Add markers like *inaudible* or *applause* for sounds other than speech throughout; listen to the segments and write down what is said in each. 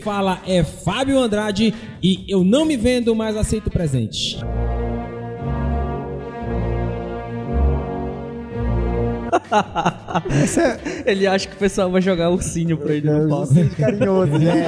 fala é Fábio Andrade e eu não me vendo, mas aceito presente. *laughs* Ele acha que o pessoal vai jogar ursinho pra ele no palco. Ursinho carinhoso, né?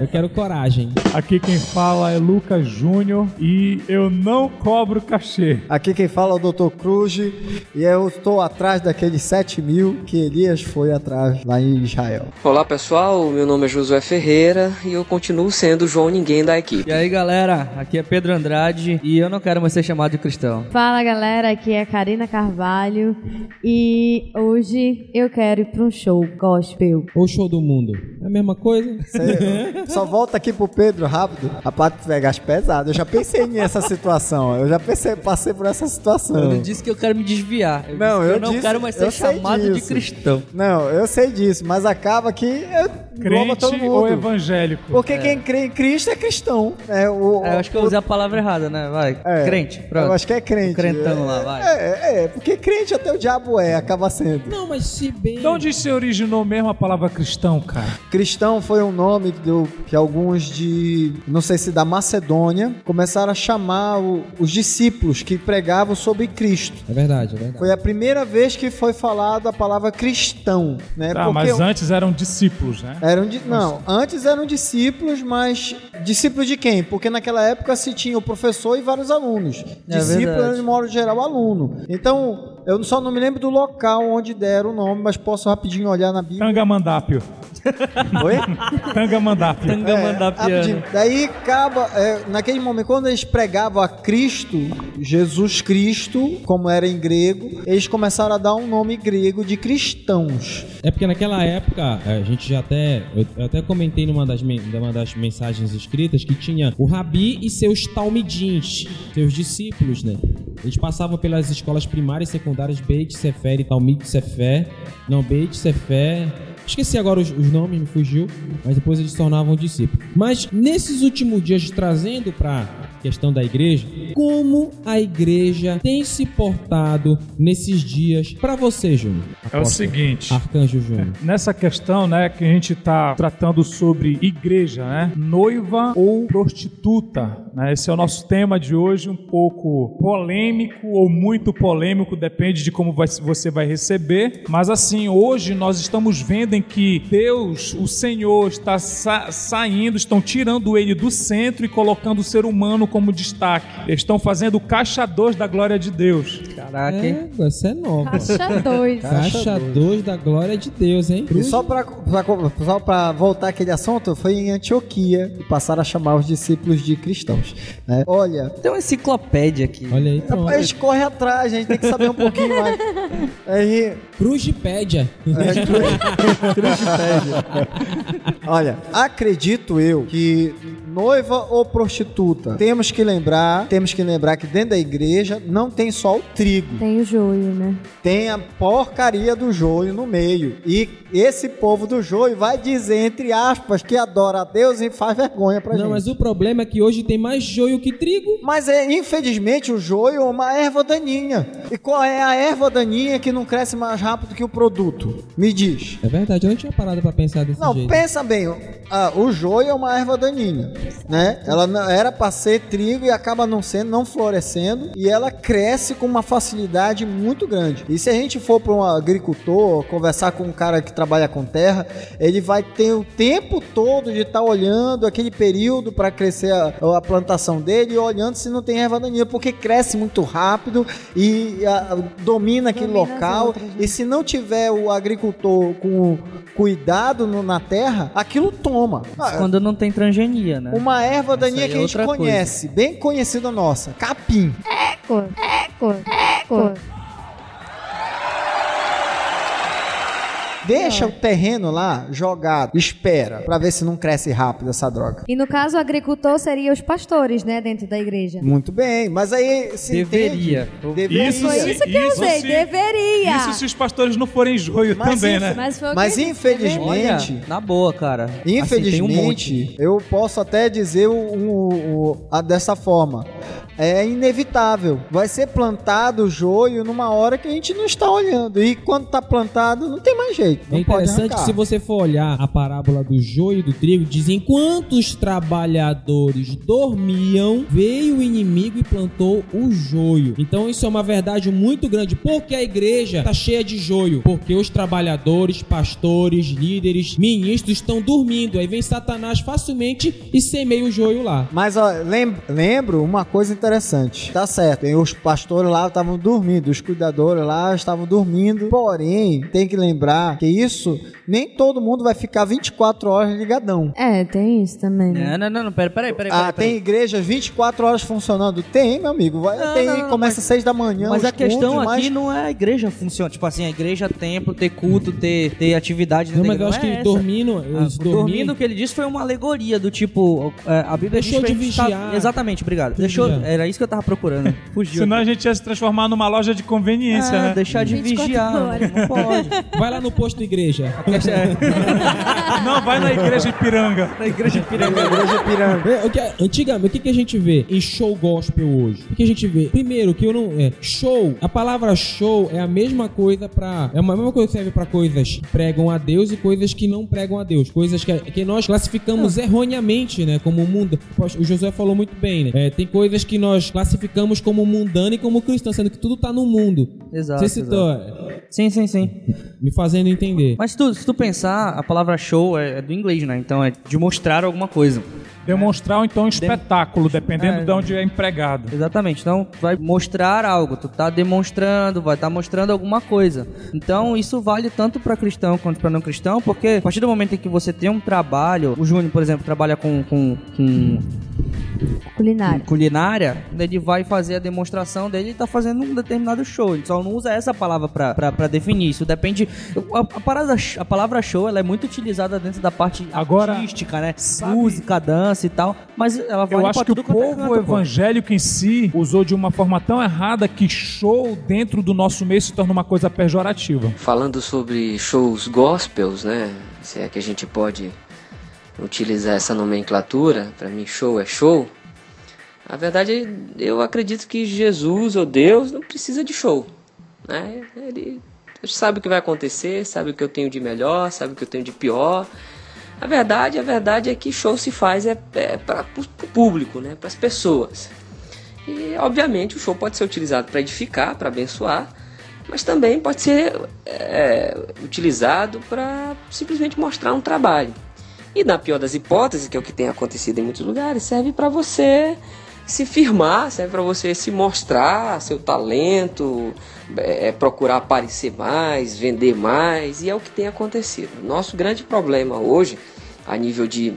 Eu quero coragem. Aqui quem fala é Lucas Júnior e eu não cobro cachê. Aqui quem fala é o Dr. Cruz e eu estou atrás daqueles 7 mil que Elias foi atrás lá em Israel. Olá pessoal, meu nome é Josué Ferreira e eu continuo sendo o João Ninguém da equipe. E aí galera, aqui é Pedro Andrade e eu não quero mais ser chamado de cristão. Fala galera, aqui é Karina Carvalho e hoje eu quero ir para um show gospel. Ou show do mundo? É a mesma coisa? Cê- *laughs* Só volta aqui pro Pedro rápido. A parte de pegar as pesadas. Eu já pensei nessa situação. Eu já pensei, passei por essa situação. Eu não disse que eu quero me desviar. Eu Não, eu eu não disse- quero mais ser chamado de cristão. Não, eu sei disso, mas acaba que eu todo Crente mundo. ou evangélico? Porque quem crê em Cristo é cristão. É, o, É, eu acho que eu usei a palavra errada, né? Vai. É, Crente, pronto. Eu acho que é crente. O crentão é, lá, vai. É, é, porque crente até o diabo é, acaba sendo. Não, mas se bem. De onde se originou mesmo a palavra cristão, cara? Cristão foi um nome do, que alguns de, não sei se da Macedônia, começaram a chamar o- os discípulos que pregavam sobre Cristo. É verdade, é verdade. Foi a primeira vez que foi falada a palavra cristão, né? Tá, mas antes eram discípulos, né? Eram di- não, antes eram discípulos, mas discípulos de quem? Porque naquela época se tinha o professor e vários alunos. É Discípulo verdade. era, de modo geral, aluno. Então, eu só não me lembro do local onde deram o nome, mas posso rapidinho olhar na Bíblia. Tangamandápio. Oi? Tangamandápio. Tangamandapiano. É. Daí acaba, é, naquele momento, quando eles pregavam a Cristo, Jesus Cristo, como era em grego, eles começaram a dar um nome grego de cristãos. É porque naquela época, a gente já até. Eu, eu até comentei numa das, numa das mensagens escritas que tinha o Rabi e seus talmidins, seus discípulos, né? Eles passavam pelas escolas primárias e secundárias Beit Sefer e Talmid Sefer. Não, Beit Sefer. Esqueci agora os, os nomes, me fugiu, mas depois eles se tornavam discípulos. Mas nesses últimos dias, trazendo para questão da igreja, como a igreja tem se portado nesses dias para você, Júnior? É o seguinte. Arcanjo Júnior. Nessa questão, né, que a gente está tratando sobre igreja, né, noiva ou prostituta, né, esse é o nosso tema de hoje, um pouco polêmico ou muito polêmico, depende de como vai- você vai receber. Mas assim, hoje nós estamos vendo em que Deus, o Senhor, está sa- saindo, estão tirando ele do centro e colocando o ser humano como destaque. Eles estão fazendo caixadores da glória de Deus. Caraca, hein? É, essa é nova. Caixa 2. Caixa 2 da glória de Deus, hein? E só para só pra voltar aquele assunto, foi em Antioquia que passaram a chamar os discípulos de cristãos. Né? Olha, Tem uma enciclopédia aqui. Olha aí, pronto. a gente corre atrás, a gente tem que saber um pouquinho mais. *laughs* Aí, *laughs* Cruzipédia. olha, acredito eu que noiva ou prostituta, temos que lembrar, temos que lembrar que dentro da igreja não tem só o trigo, Tem o joio, né? tem a porcaria do joio no meio. E esse povo do joio vai dizer, entre aspas, que adora a Deus e faz vergonha pra Não, gente. mas o problema é que hoje tem mais joio que trigo. Mas é, infelizmente o joio é uma erva daninha. E qual é a erva daninha que não cresce mais rápido que o produto? Me diz. É verdade, eu não tinha parado pra pensar desse Não, jeito. pensa bem. ah, o joio é uma erva daninha, né? Ela não- era para ser trigo e acaba não sendo, não florescendo, e ela cresce com uma facilidade muito grande. E se a gente for para um agricultor, conversar com um cara que trabalha com terra, ele vai ter o tempo todo de estar olhando aquele período para crescer a, a plantação dele e olhando se não tem erva daninha, porque cresce muito rápido e ah, domina aquele Domina local. outras, né? E se não tiver o agricultor com cuidado no- na terra, aquilo toma. Ah, Quando não tem transgenia, né? Uma erva Essa daninha aí que é a gente conhece, bem conhecida nossa, capim. Eco, eco, eco. Deixa o terreno lá jogado, espera, pra ver se não cresce rápido essa droga. E no caso, o agricultor seria os pastores, né? Dentro da igreja. Muito bem, mas aí se Deveria. entende- Deveria. Isso Foi isso que eu Isso usei, sim. deveria. Isso se os pastores não forem joio Mas também, inf- né? Mas foi o Mas que eu disse, infelizmente- Olha, Gente. na boa, cara. Assim, Infelizmente, tem um monte. eu posso até dizer o, o- o- a- dessa forma. É inevitável. Vai ser plantado o joio numa hora que a gente não está olhando. E quando está plantado, não tem mais jeito. Não é interessante que se você for olhar a parábola do joio e do trigo, diz enquanto os trabalhadores dormiam, veio o inimigo e plantou o joio. Então isso é uma verdade muito grande. Porque a igreja está cheia de joio? Porque os trabalhadores, pastores, líderes, ministros estão dormindo. Aí vem Satanás facilmente e semeia o joio lá. Mas ó, lembro, lembro uma coisa interessante. Tá certo, os pastores lá estavam dormindo, os cuidadores lá estavam dormindo. Porém, tem que lembrar que isso nem todo mundo vai ficar 24 horas ligadão. É, tem isso também, né? Não, não, não, pera, peraí, peraí. Ah, tem igrejas 24 horas funcionando? Tem, meu amigo. Vai, Não, tem, não, não, começa às 6 da manhã. Mas a questão cultos, aqui mas- não é a igreja funciona. Tipo assim, a igreja, templo, ter culto, ter, ter atividade Não, mas eu acho igreja, que não é essa. dormindo, Ah, dormindo, que ele disse foi uma alegoria do tipo. é, a Bíblia Deixou de ficar- vigiar. Exatamente, obrigado. Deixou, vigiar. Era isso que eu tava procurando. *laughs* Fugiu. Senão a gente ia se transformar numa loja de conveniência, É, né? deixar de 24 vigiar. horas. Não pode. *laughs* vai lá no posto igreja. *laughs* Não, vai na igreja Ipiranga. Na igreja de pirâmide. Igreja pirâmide. É, o que, antigamente, o que, que a gente vê em show gospel hoje? O que a gente vê? Primeiro, que eu não. É, show, a palavra show é a mesma coisa pra. É a mesma coisa que serve pra coisas que pregam a Deus e coisas que não pregam a Deus. Coisas que, que nós classificamos erroneamente, né? Como mundo. O Josué falou muito bem, né? É, tem coisas que nós classificamos como mundano e como cristão, sendo que tudo tá no mundo. Exato, Você citou, é, Sim, sim, sim. me fazendo entender. Mas se tu, se tu pensar, a palavra show é, é do inglês, né? Então é de mostrar alguma coisa. Demonstrar ou então um espetáculo, dependendo É. de onde é empregado. Exatamente. Então, vai mostrar algo. Tu tá demonstrando, vai estar mostrando alguma coisa. Então, isso vale tanto para cristão quanto para não cristão, porque a partir do momento em que você tem um trabalho, o Júnior, por exemplo, trabalha com, com, com Culinária. culinária, ele vai fazer a demonstração dele e tá fazendo um determinado show. Ele só não usa essa palavra pra, pra, pra definir. Isso depende. A, a, parada, a palavra show ela é muito utilizada dentro da parte Agora, artística, né? sabe- Música, dança e tal. Mas ela vale Eu acho que o é povo pô. evangélico em si usou de uma forma tão errada que show dentro do nosso meio se torna uma coisa pejorativa. Falando sobre shows gospels, né? Se é que a gente pode utilizar essa nomenclatura, para mim show é show. A verdade, eu acredito que Jesus ou Deus não precisa de show, né? Ele sabe o que vai acontecer, sabe o que eu tenho de melhor, sabe o que eu tenho de pior. A verdade, a verdade é que show se faz é, é para o público, né? Para as pessoas. E obviamente o show pode ser utilizado para edificar, para abençoar, mas também pode ser é, utilizado para simplesmente mostrar um trabalho. E na pior das hipóteses, que é o que tem acontecido em muitos lugares, serve para você se firmar, serve para você se mostrar seu talento, é, procurar aparecer mais, vender mais, e é o que tem acontecido. Nosso grande problema hoje, a nível de,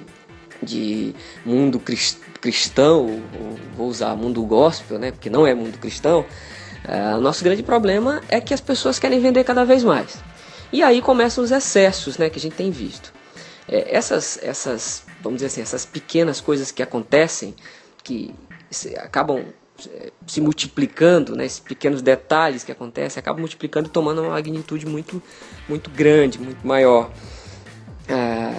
de mundo cris- cristão, ou vou usar mundo gospel, né, porque não é mundo cristão, é, nosso grande problema é que as pessoas querem vender cada vez mais. E aí começam os excessos né, que a gente tem visto. É, essas, essas, vamos dizer assim, essas pequenas coisas que acontecem, que acabam é, se multiplicando, né, esses pequenos detalhes que acontecem, acabam multiplicando e tomando uma magnitude muito, muito grande, muito maior. Ah,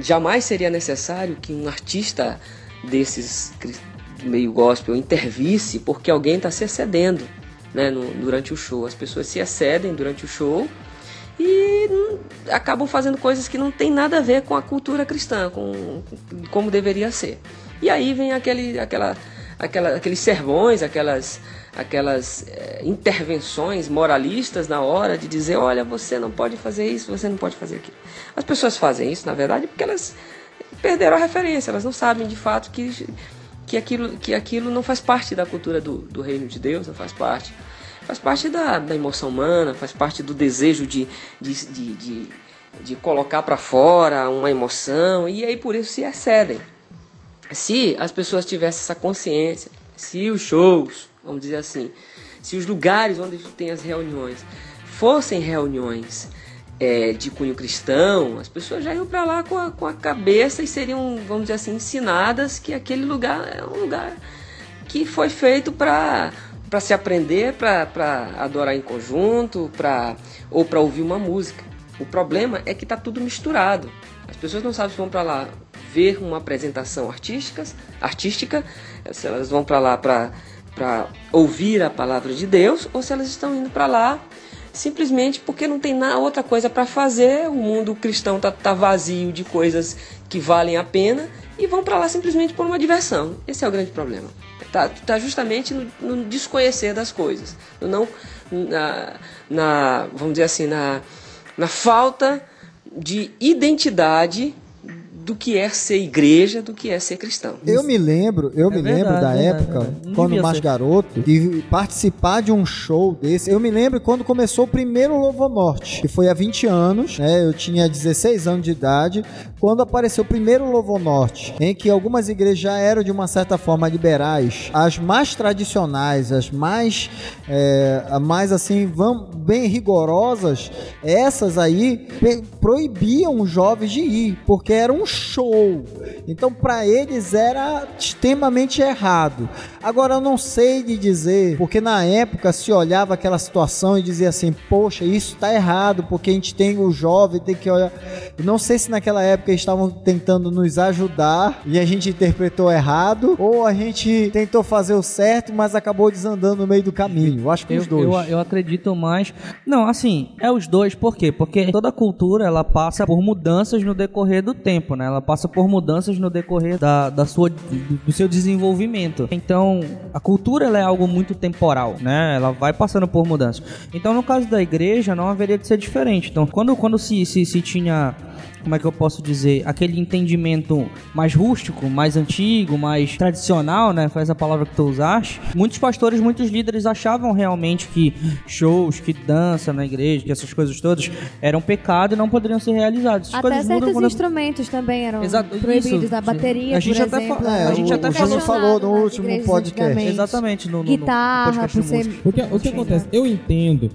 jamais seria necessário que um artista desses meio gospel intervisse porque alguém está se excedendo né, no- durante o show. As pessoas se excedem durante o show e hum, acabam fazendo coisas que não tem nada a ver com a cultura cristã, com com como deveria ser. E aí vem aquele, aquela, aquela, aqueles sermões, aquelas, aquelas eh, intervenções moralistas na hora de dizer, olha, você não pode fazer isso, você não pode fazer aquilo. As pessoas fazem isso, na verdade, porque elas perderam a referência, elas não sabem de fato que, que, aquilo, que aquilo não faz parte da cultura do, do reino de Deus, não faz parte. Faz parte da, da emoção humana, faz parte do desejo de, de, de, de, de colocar para fora uma emoção, e aí por isso se excedem. Se as pessoas tivessem essa consciência, se os shows, vamos dizer assim, se os lugares onde tem as reuniões fossem reuniões é, de cunho cristão, as pessoas já iam para lá com a, com a cabeça e seriam, vamos dizer assim, ensinadas que aquele lugar é um lugar que foi feito para para se aprender, para adorar em conjunto, para ou para ouvir uma música. O problema é que está tudo misturado. As pessoas não sabem se vão para lá ver uma apresentação artística, artística, se elas vão para lá para ouvir a palavra de Deus ou se elas estão indo para lá simplesmente porque não tem nada, outra coisa para fazer, o mundo cristão tá, tá vazio de coisas que valem a pena e vão para lá simplesmente por uma diversão. Esse é o grande problema. Tá, tá justamente no, no desconhecer das coisas, no não na, na vamos dizer assim na, na falta de identidade do que é ser igreja, do que é ser cristão. Eu me lembro, eu É me verdade, lembro da é época, verdade. Quando mais ser. garoto, de participar de um show desse. Eu me lembro quando começou o primeiro Lovo Norte, que foi há 20 anos, né? Eu tinha 16 anos de idade, quando apareceu o primeiro Lovo Norte, em que algumas igrejas já eram de uma certa forma liberais, as mais tradicionais, as mais, é, mais assim, vam- bem rigorosas, essas aí proibiam os jovens de ir, porque era um show. Então, para eles era extremamente errado. Agora, eu não sei de dizer, porque na época se olhava aquela situação e dizia assim: Poxa, isso tá errado, porque a gente tem o jovem, tem que olhar. Eu Não sei se naquela época eles estavam tentando nos ajudar e a gente interpretou errado, ou a gente tentou fazer o certo, mas acabou desandando no meio do caminho. Eu acho que Eu, os dois. eu, eu acredito mais. Não, assim, é os dois, por quê? Porque toda cultura ela passa por mudanças no decorrer do tempo, né? Ela passa por mudanças no decorrer da, da sua, do, seu desenvolvimento. Então, a cultura é algo muito temporal, né? Ela vai passando por mudanças. Então, no caso da igreja, não haveria de ser diferente. Então, quando, quando se, se, se tinha como é que eu posso dizer, aquele entendimento mais rústico, mais antigo, mais tradicional, né? Foi essa palavra que tu usaste. Muitos pastores, muitos líderes achavam realmente que shows, que dança na igreja, que essas coisas todas eram pecado e não poderiam ser realizados. Essas Até certos quando- instrumentos também eram Exato, proibidos. isso, a bateria, A gente por até fa- exemplo. é, a gente até muito falou- falou no último podcast. Exatamente, no, no, no Guitarra, podcast por ser... música. O que, o que acontece? Eu entendo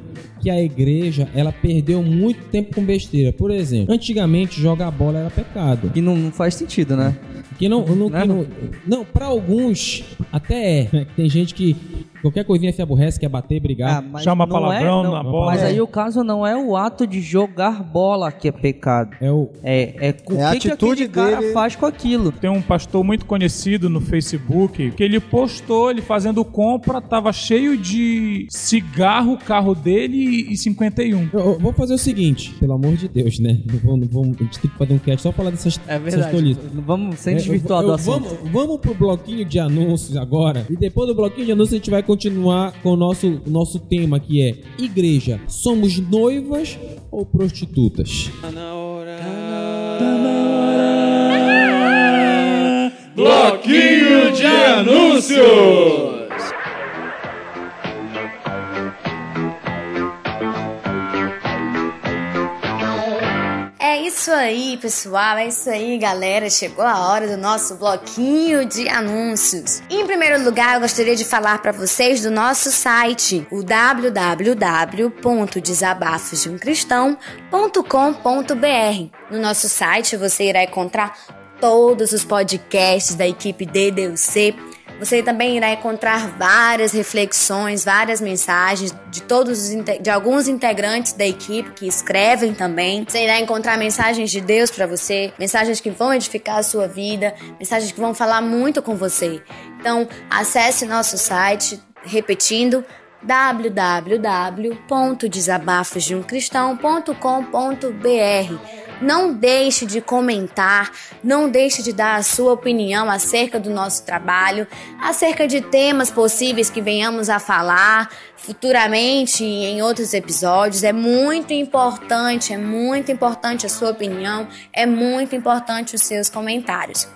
que a igreja ela perdeu muito tempo com besteira. Por exemplo, antigamente jogar bola era pecado. E não, não faz sentido, né? Que não, não, Né? que não, não para alguns até é. né? *laughs* Tem gente que qualquer coisinha se aborrece, quer bater, brigar. Ah, Chama palavrão é, não- na bola. Mas É. aí o caso não é o ato de jogar bola que é pecado. É o É, é o É a que, que atitude aquele cara dele. faz com aquilo. Tem um pastor muito conhecido no Facebook que ele postou, ele fazendo compra, tava cheio de cigarro, o carro dele e 51. Eu, eu vou fazer o seguinte, pelo amor de Deus, né? Não vou- não vou- a gente tem que fazer um cast só pra falar dessas, É verdade. tolices. Vamos sem É, desvirtuar eu- do eu- assunto. Vamos, vamos pro bloquinho de anúncios agora. E depois do bloquinho de anúncios a gente vai continuar com o nosso, o nosso tema que é Igreja, somos noivas ou prostitutas? Bloquinho de anúncios. Aí, pessoal. É isso aí, galera. Chegou a hora do nosso bloquinho de anúncios. Em primeiro lugar, eu gostaria de falar para vocês do nosso site, o www.desabafosdeumcristão.com.br. No nosso site você irá encontrar todos os podcasts da equipe DDUC. Você também irá encontrar várias reflexões, várias mensagens de todos de alguns integrantes da equipe que escrevem também. Você irá encontrar mensagens de Deus para você, mensagens que vão edificar a sua vida, mensagens que vão falar muito com você. Então, acesse nosso site, repetindo www.desabafosdeumcristão.com.br. Não deixe de comentar, não deixe de dar a sua opinião acerca do nosso trabalho, acerca de temas possíveis que venhamos a falar futuramente em outros episódios. É muito importante, é muito importante a sua opinião, é muito importante os seus comentários.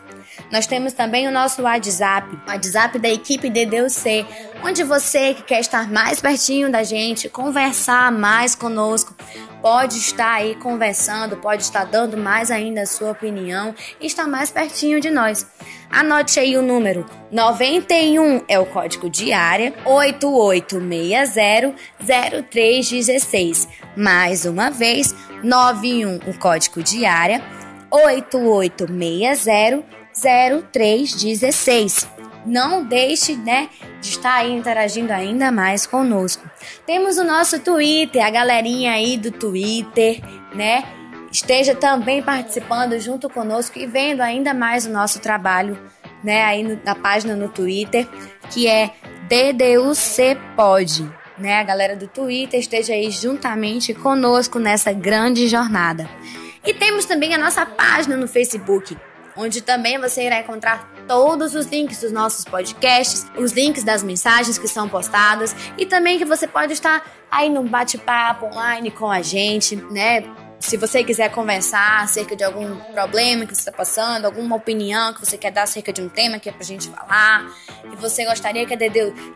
Nós temos também o nosso WhatsApp, o WhatsApp da equipe DDUC, onde você que quer estar mais pertinho da gente, conversar mais conosco, pode estar aí conversando, pode estar dando mais ainda a sua opinião e estar mais pertinho de nós. Anote aí o número 91 é o código de área 88600316. Mais uma vez, 91 o código de área 88600316. Não deixe, né, de estar aí interagindo ainda mais conosco. Temos o nosso Twitter, a galerinha aí do Twitter, né? Esteja também participando junto conosco e vendo ainda mais o nosso trabalho, né, aí no- na página no Twitter, que é DDUC Pode. Né, a galera do Twitter esteja aí juntamente conosco nessa grande jornada. E temos também a nossa página no Facebook, onde também você irá encontrar todos os links dos nossos podcasts, os links das mensagens que são postadas e também que você pode estar aí num bate-papo online com a gente, né? Se você quiser conversar acerca de algum problema que você está passando, alguma opinião que você quer dar acerca de um tema que é pra gente falar, e você gostaria que a,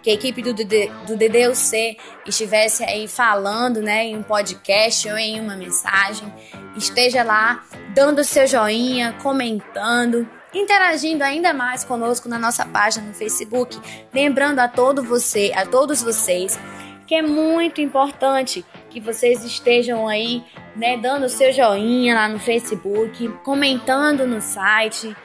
que a equipe do, DD, do DDUC estivesse aí falando, né, em um podcast ou em uma mensagem, esteja lá dando seu joinha, comentando, interagindo ainda mais conosco na nossa página no Facebook, lembrando a todo você, a todos vocês que é muito importante que vocês estejam aí, né, dando seu joinha lá no Facebook, comentando no site,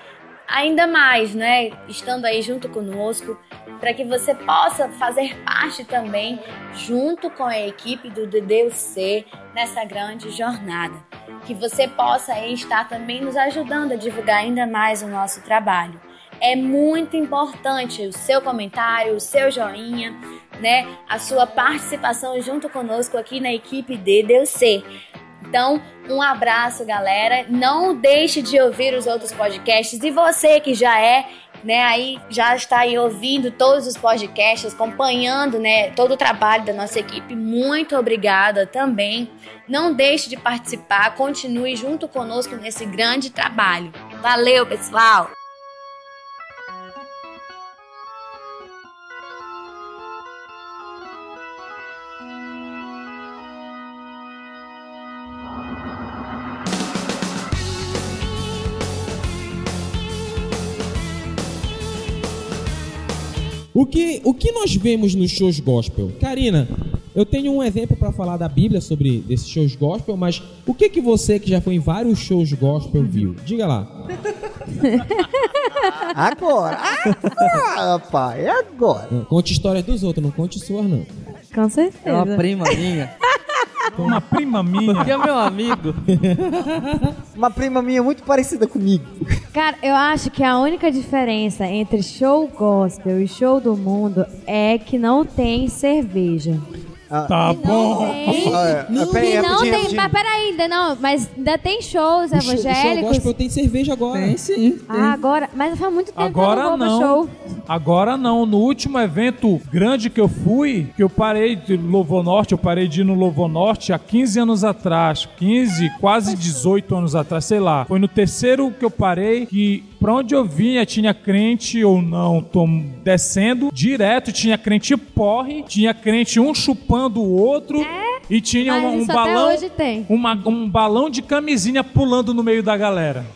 ainda mais, né, estando aí junto conosco, para que você possa fazer parte também, junto com a equipe do DDUC, nessa grande jornada. Que você possa aí estar também nos ajudando a divulgar ainda mais o nosso trabalho. É muito importante o seu comentário, o seu joinha, né, a sua participação junto conosco aqui na equipe DDC. Então, um abraço, galera. Não deixe de ouvir os outros podcasts. E você que já é, né, aí já está aí ouvindo todos os podcasts, acompanhando, né, todo o trabalho da nossa equipe. Muito obrigada também. Não deixe de participar, continue junto conosco nesse grande trabalho. Valeu, pessoal. O que, o que nós vemos nos shows gospel? Karina, eu tenho um exemplo para falar da Bíblia sobre desses shows gospel, mas o que que você que já foi em vários shows gospel viu? Diga lá. *laughs* Agora! Agora, rapaz! É agora! Não, Conte histórias dos outros, não conte suas não. Com certeza. É uma prima minha. *laughs* Uma prima minha. Que é meu amigo. *laughs* Uma prima minha muito parecida comigo. Cara, eu acho que a única diferença entre show gospel e show do mundo é que não tem cerveja. Tá bom. Tem. Ah, é. Não, Peraí, e não rapidinho, tem, rapidinho. mas peraí, ainda não, mas ainda tem shows O show, o show evangélicos. gospel tem cerveja agora. Tem sim. ah, agora, mas faz muito tempo que eu Agora não vou não. show. Agora não. No último evento grande que eu fui, que eu parei de Lovo Norte, eu parei de ir no Lovo Norte há 15 anos atrás. 15, quase 18 anos atrás, sei lá. Foi no terceiro que eu parei que pra onde eu vinha tinha crente ou não, tô descendo direto, tinha crente porre, tinha crente um chupando o outro e tinha Mas um, um isso até balão, hoje tem. uma- um balão de camisinha pulando no meio da galera.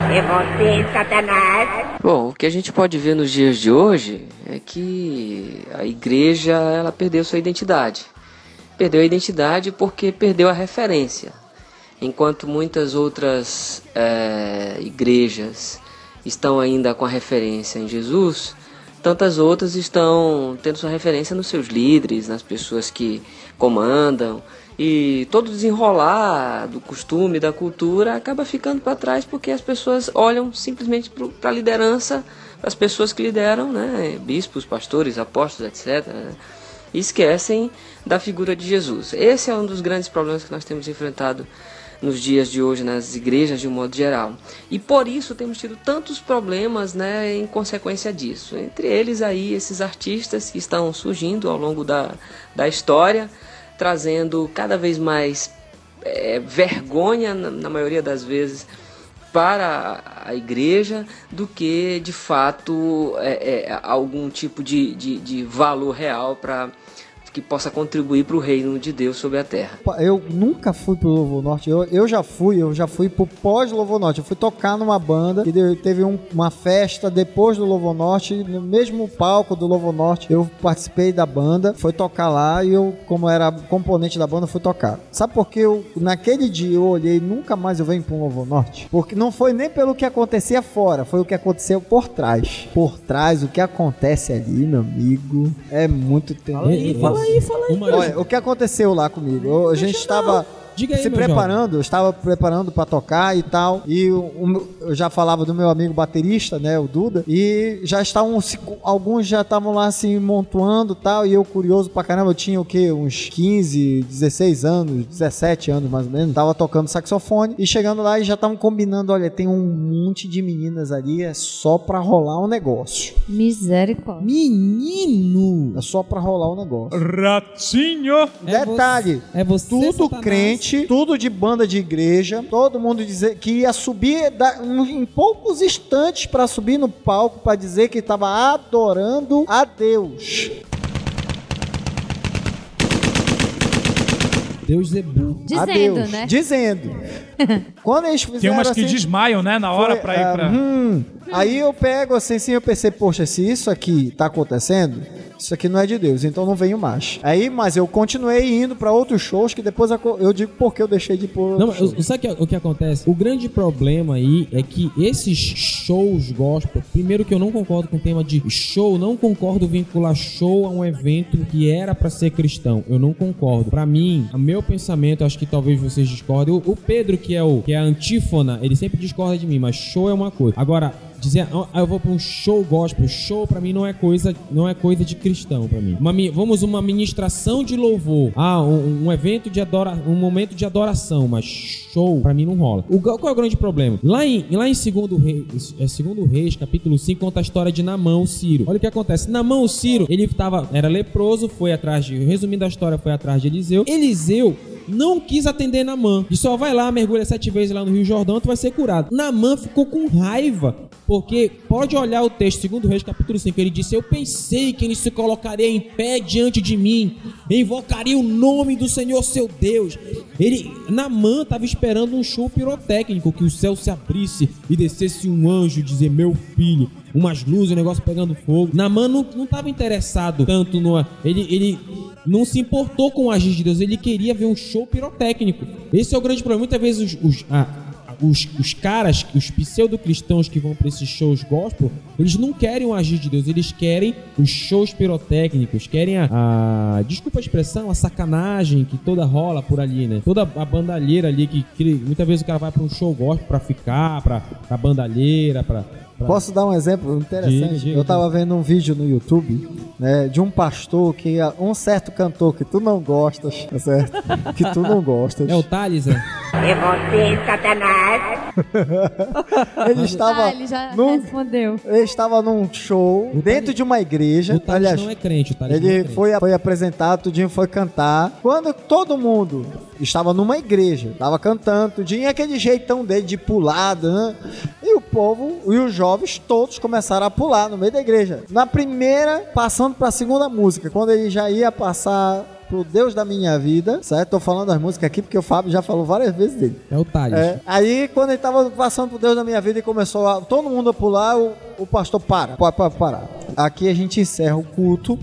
Bom, o que a gente pode ver nos dias de hoje é que a igreja ela perdeu sua identidade. Perdeu a identidade porque perdeu a referência. Enquanto muitas outras eh, igrejas estão ainda com a referência em Jesus, tantas outras estão tendo sua referência nos seus líderes, nas pessoas que comandam. E todo desenrolar do costume, da cultura, acaba ficando para trás porque as pessoas olham simplesmente para a liderança, as pessoas que lideram, né? bispos, pastores, apóstolos, etc. né? E esquecem da figura de Jesus. Esse é um dos grandes problemas que nós temos enfrentado nos dias de hoje nas igrejas de um modo geral. E por isso temos tido tantos problemas, né, em consequência disso. Entre eles aí esses artistas que estão surgindo ao longo da, da história, trazendo cada vez mais eh, vergonha na, na maioria das vezes para a igreja do que de fato é, é, algum tipo de, de, de valor real para que possa contribuir para o reino de Deus sobre a terra. Eu nunca fui pro Lovo Norte. Eu, eu já fui, eu já fui pro pós-Lovo Norte. Eu fui tocar numa banda que teve um- uma festa depois do Lovo Norte, no mesmo palco do Lovo Norte. Eu participei da banda, foi tocar lá e eu, como era componente da banda, fui tocar. Sabe por que eu, naquele dia eu olhei, nunca mais eu venho pro Lovo Norte? Porque não foi nem pelo que acontecia fora, foi o que aconteceu por trás. Por trás, o que acontece ali, meu amigo, é muito tenebroso. Fala aí, fala aí. Olha, o que aconteceu lá comigo? Eu- a gente estava Diga aí, se preparando, eu estava preparando pra tocar e tal, e eu já falava do meu amigo baterista, né, o Duda, e já estavam, se- alguns já estavam lá assim, montuando e tal, e eu curioso pra caramba, eu tinha o quê? Uns 15, 16 anos, 17 anos mais ou menos, tava tocando saxofone, e chegando lá e já estavam combinando, olha, tem um monte de meninas ali, é só pra rolar um negócio. Misericórdia. Menino! É só pra rolar um negócio. Ratinho! É Detalhe, você- é você, tudo Satanás. crente, tudo de banda de igreja, todo mundo dizer que ia subir da- em poucos instantes para subir no palco para dizer que estava adorando a Deus. Deus Zebu. a Dizendo, Deus, né? Dizendo. *laughs* Quando eles fizeram Tem umas que assim, desmaiam, né? Na hora foi, pra ir ah, pra. hum. Aí eu pego assim, assim, eu pensei, poxa, se isso aqui tá acontecendo, isso aqui não é de Deus, então não venho mais. Aí, mas eu continuei indo para outros shows que depois eu digo porque eu deixei de por Não, sabe o que- o que acontece? O grande problema aí é que esses shows gospel, primeiro que eu não concordo com o tema de show, não concordo vincular show a um evento que era pra ser cristão. Eu não concordo. Pra mim, o meu pensamento, acho que talvez vocês discordem. O, o Pedro, que é o que é a antífona, ele sempre discorda de mim, mas show é uma coisa. Agora, dizer, ah, eu vou pra um show gospel, show pra mim não é coisa, não é coisa de cristão pra mim. Uma vamos uma ministração de louvor, ah, um, um evento de adora, um momento de adoração, mas show pra mim não rola. O, qual é o grande problema? Lá em lá em segundo Reis, é segundo Reis, capítulo 5, conta a história de Namão, o Ciro. Olha o que acontece. Namão, o Ciro, ele tava era leproso, foi atrás de, resumindo a história, foi atrás de Eliseu. Eliseu não quis atender Namã. E só vai lá, mergulha sete vezes lá no Rio Jordão, tu vai ser curado. Namã ficou com raiva, porque pode olhar o texto, segundo Reis, capítulo 5, ele disse, eu pensei que ele se colocaria em pé diante de mim, invocaria o nome do Senhor seu Deus. Ele, Namã estava esperando um show pirotécnico, que o céu se abrisse e descesse um anjo dizer, meu filho, umas luzes, o negócio pegando fogo. Naman não, não tava interessado tanto no. Ele, ele não se importou com o agir de Deus, ele queria ver um show pirotécnico. Esse é o grande problema. Muitas vezes os. os a- os, os caras, os pseudo-cristãos que vão pra esses shows gospel, eles não querem o agir de Deus, eles querem os shows pirotécnicos, querem a, a- desculpa a expressão, a sacanagem que toda rola por ali, né? Toda a bandalheira ali que, que muitas vezes o cara vai pra um show gospel pra ficar, pra, pra bandalheira, pra- Posso dar um exemplo interessante? Diga, diga, eu tava vendo um vídeo no YouTube né, de um pastor que um certo cantor que tu não gostas, tá certo? Que tu não gostas. É o Thales, é? É você, Satanás. *laughs* Ele estava Ah, ele já num, respondeu. ele estava num show O dentro Thales- de uma igreja. O Thales Aliás, não é crente, o Thales não é ele crente. foi, foi apresentado, tudinho foi cantar. Quando todo mundo estava numa igreja, estava cantando, tudinho, e aquele jeitão dele de pular, né? O povo e os jovens todos começaram a pular no meio da igreja. Na primeira, passando para a segunda música, quando ele já ia passar pro Deus da minha vida, certo? Tô falando das músicas aqui porque o Fábio já falou várias vezes dele. É o Thales. É, aí quando ele tava passando por Deus da minha vida e começou a, todo mundo a pular, o, o pastor para, pode, pode parar. Aqui a gente encerra o culto,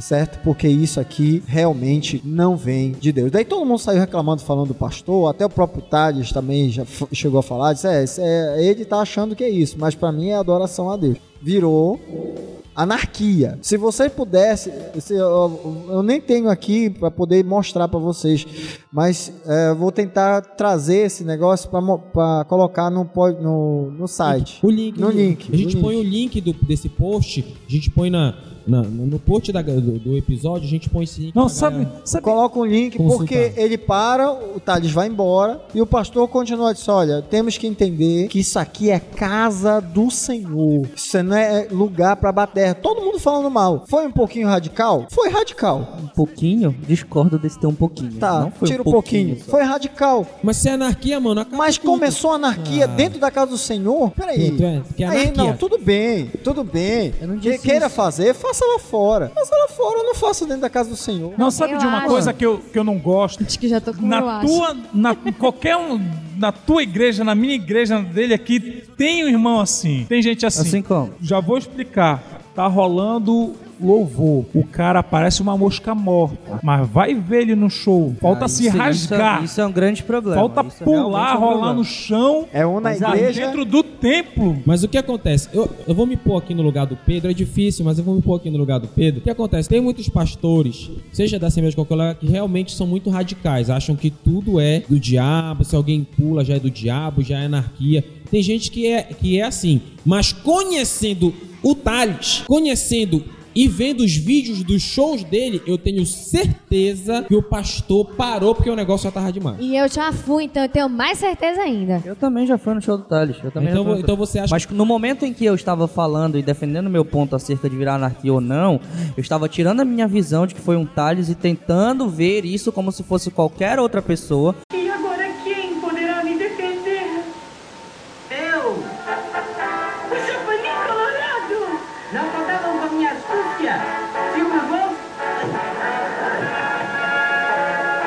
certo? Porque isso aqui realmente não vem de Deus. Daí todo mundo saiu reclamando, falando do pastor, até o próprio Tades também já chegou a falar, disse, é, é, ele tá achando que é isso, mas pra mim é adoração a Deus. Virou anarquia. Se você pudesse, se eu, eu nem tenho aqui para poder mostrar para vocês, mas é, eu vou tentar trazer esse negócio para colocar no, no, no site. O link. No link, A gente no põe o link do, desse post, a gente põe na, na- no post da- do, do episódio, a gente põe esse link. Não, sabe, sabe Coloca um link Consultar. porque ele para, o Thales vai embora e o pastor continua disse: Olha, temos que entender que isso aqui é casa do Senhor. Isso não é lugar para bater. Todo mundo falando mal. Foi um pouquinho radical? Foi radical. Um pouquinho? Discordo desse ter um pouquinho. Tá, Não foi tira um pouquinho. só. Foi radical. Mas se é anarquia, mano, Mas tudo. começou a anarquia Ah. dentro da casa do Senhor? Peraí. Pronto, é, é Aí, anarquia. não, tudo bem, tudo bem. Eu não Que- disse queira isso. fazer, faça lá fora. Faça lá fora, eu não faço dentro da casa do Senhor. Não, sabe Eu de uma acho. coisa que eu, que eu não gosto? Acho que já tô com eu Na acho. tua, na qualquer um, na tua igreja, na minha igreja dele aqui, tem um irmão assim, tem gente assim. Assim como? Já vou explicar. Tá rolando louvor, o cara parece uma mosca morta, mas vai ver ele no show, falta Ah, se isso- rasgar, Isso, isso é um grande problema. falta Isso realmente pular, é um rolar problema. no chão, É um na igreja. dentro do templo. Mas o que acontece? Eu, eu vou me pôr aqui no lugar do Pedro, é difícil, mas eu vou me pôr aqui no lugar do Pedro. O que acontece? Tem muitos pastores, seja da Assembleia de qualquer lugar, que realmente são muito radicais, acham que tudo é do diabo, se alguém pula já é do diabo, já é anarquia. Tem gente que é, que é assim, mas conhecendo o Thales, conhecendo e vendo os vídeos dos shows dele, eu tenho certeza que o pastor parou porque o negócio já tava demais. E eu já fui, então eu tenho mais certeza ainda. Eu também já fui no show do Thales. Eu também Então, já fui no então show. você acha Mas no momento em que eu estava falando e defendendo meu ponto acerca de virar anarquia ou não, eu estava tirando a minha visão de que foi um Thales e tentando ver isso como se fosse qualquer outra pessoa. E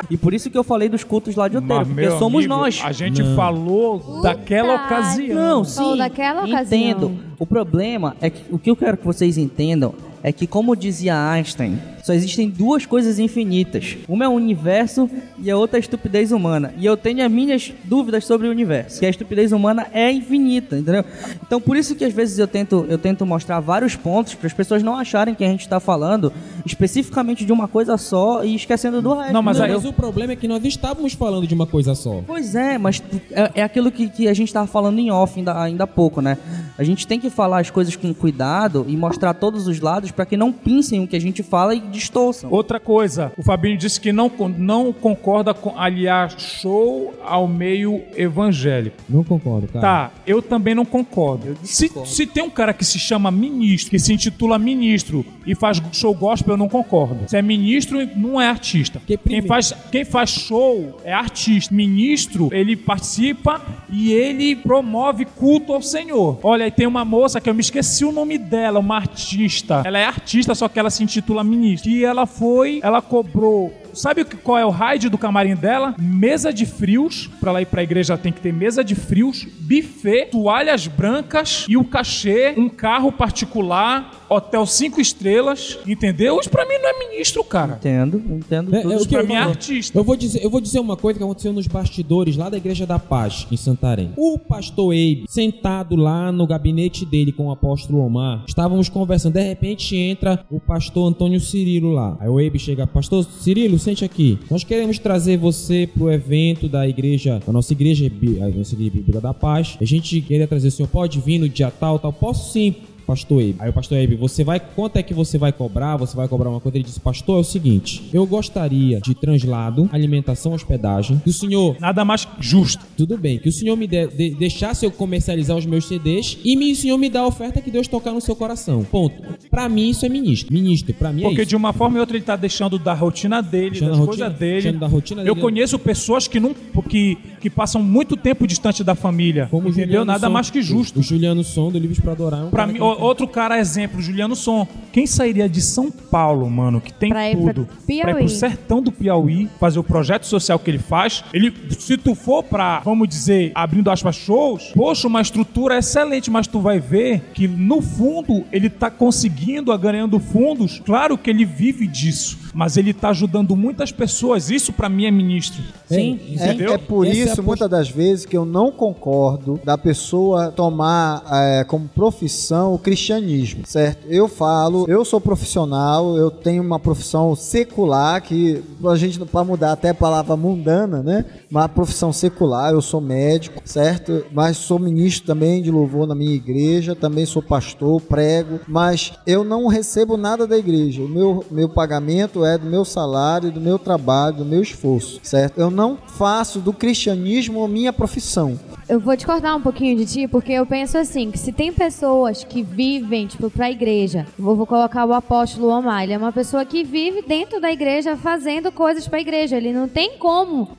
E por isso que eu falei dos cultos lá de Outeiro, Mas, porque somos amigo, nós. A gente falou daquela ocasião. Não, Falou sim. daquela ocasião. Entendo. O problema é que o que eu quero que vocês entendam é que, como dizia Einstein, só existem duas coisas infinitas. Uma é o universo e a outra é a estupidez humana. E eu tenho as minhas dúvidas sobre o universo, que a estupidez humana é infinita, entendeu? Então, por isso que às vezes eu tento, eu tento mostrar vários pontos para as pessoas não acharem que a gente está falando especificamente de uma coisa só e esquecendo do resto. Não, mas mas o problema é que nós estávamos falando de uma coisa só. Pois é, mas é, é aquilo que, que a gente tava falando em off ainda, ainda há pouco, né? A gente tem que falar as coisas com cuidado e mostrar todos os lados para que não pincem o que a gente fala e distorçam. Outra coisa, o Fabinho disse que não, não concorda com aliar show ao meio evangélico. Não concordo, cara. Tá, eu também não concordo. Se, se tem um cara que se chama ministro, que se intitula ministro e faz show gospel, eu não concordo. Se é ministro, não é artista. Porque Quem faz, quem faz show é artista. Ministro, ele participa e ele promove culto ao Senhor. Olha, aí tem uma moça que eu me esqueci o nome dela, uma artista. Ela é artista, só que ela se intitula ministro. E ela foi, ela cobrou Sabe o que- qual é o raid do camarim dela? Mesa de frios. Pra ela ir pra igreja tem que ter mesa de frios, buffet, toalhas brancas e o cachê, um carro particular, hotel cinco estrelas. Entendeu? Isso pra mim não é ministro, cara. Entendo, entendo É, tudo. é o Isso que pra eu mim é artista. Eu vou, dizer, eu vou dizer uma coisa que aconteceu nos bastidores lá da Igreja da Paz, em Santarém. O pastor Abe, sentado lá no gabinete dele com o apóstolo Omar, estávamos conversando. De repente entra o pastor Antônio Cirilo lá. Aí o Abe chega, pastor Cirilo, aqui. Nós queremos trazer você pro evento da igreja, a nossa igreja, a nossa igreja bíblica da paz. A gente queria trazer, o senhor pode vir no dia tal, tal? Posso sim. Pastor Abe. Aí o pastor Abe, você vai, quanto é que você vai cobrar? Você vai cobrar uma coisa? Ele disse, pastor, é o seguinte, eu gostaria de translado, alimentação, hospedagem, que o senhor, Nada mais justo. tudo bem, que o senhor me dê- de- deixasse eu comercializar os meus CDs e me, o senhor me dá a oferta que Deus tocar no seu coração. Ponto. Pra mim isso é ministro. Ministro, pra mim é Porque de uma forma ou outra ele tá deixando da rotina dele, Deixando das coisas rotina- dele. deixando da rotina Eu dele. conheço pessoas que não que, que passam muito tempo distante da família. Como o entendeu? Juliano Nada Som- mais que justo. O, Juliano Som do Livros pra Adorar é um Pra mim, que- outro cara exemplo, Juliano Som. Quem sairia de São Paulo, mano, que tem Pra ir pra tudo, Piauí. pra ir pro sertão do Piauí, fazer o projeto social que ele faz, ele, se tu for pra, vamos dizer, abrindo aspas, shows, poxa, uma estrutura excelente, mas tu vai ver que no fundo ele tá conseguindo, ganhando fundos, claro que ele vive disso, mas ele tá ajudando muitas pessoas, isso pra mim é ministro. Sim, É, Entendeu? é por Essa é a isso, post- muitas das vezes, que eu não concordo da pessoa tomar é, como profissão o cristianismo, certo? Eu falo, eu sou profissional, eu tenho uma profissão secular, que a gente, para mudar até a palavra mundana, né? Uma profissão secular, eu sou médico, certo? Mas sou ministro também de louvor na minha igreja, também sou pastor, prego, mas eu não recebo nada da igreja. O meu, meu pagamento é do meu salário, do meu trabalho, do meu esforço, certo? Eu não faço do cristianismo a minha profissão. Eu vou discordar um pouquinho de ti, porque eu penso assim, que se tem pessoas que vivem, tipo, pra igreja, vou, vou colocar o apóstolo Omar, ele é uma pessoa que vive dentro da igreja fazendo coisas pra igreja, ele não tem como,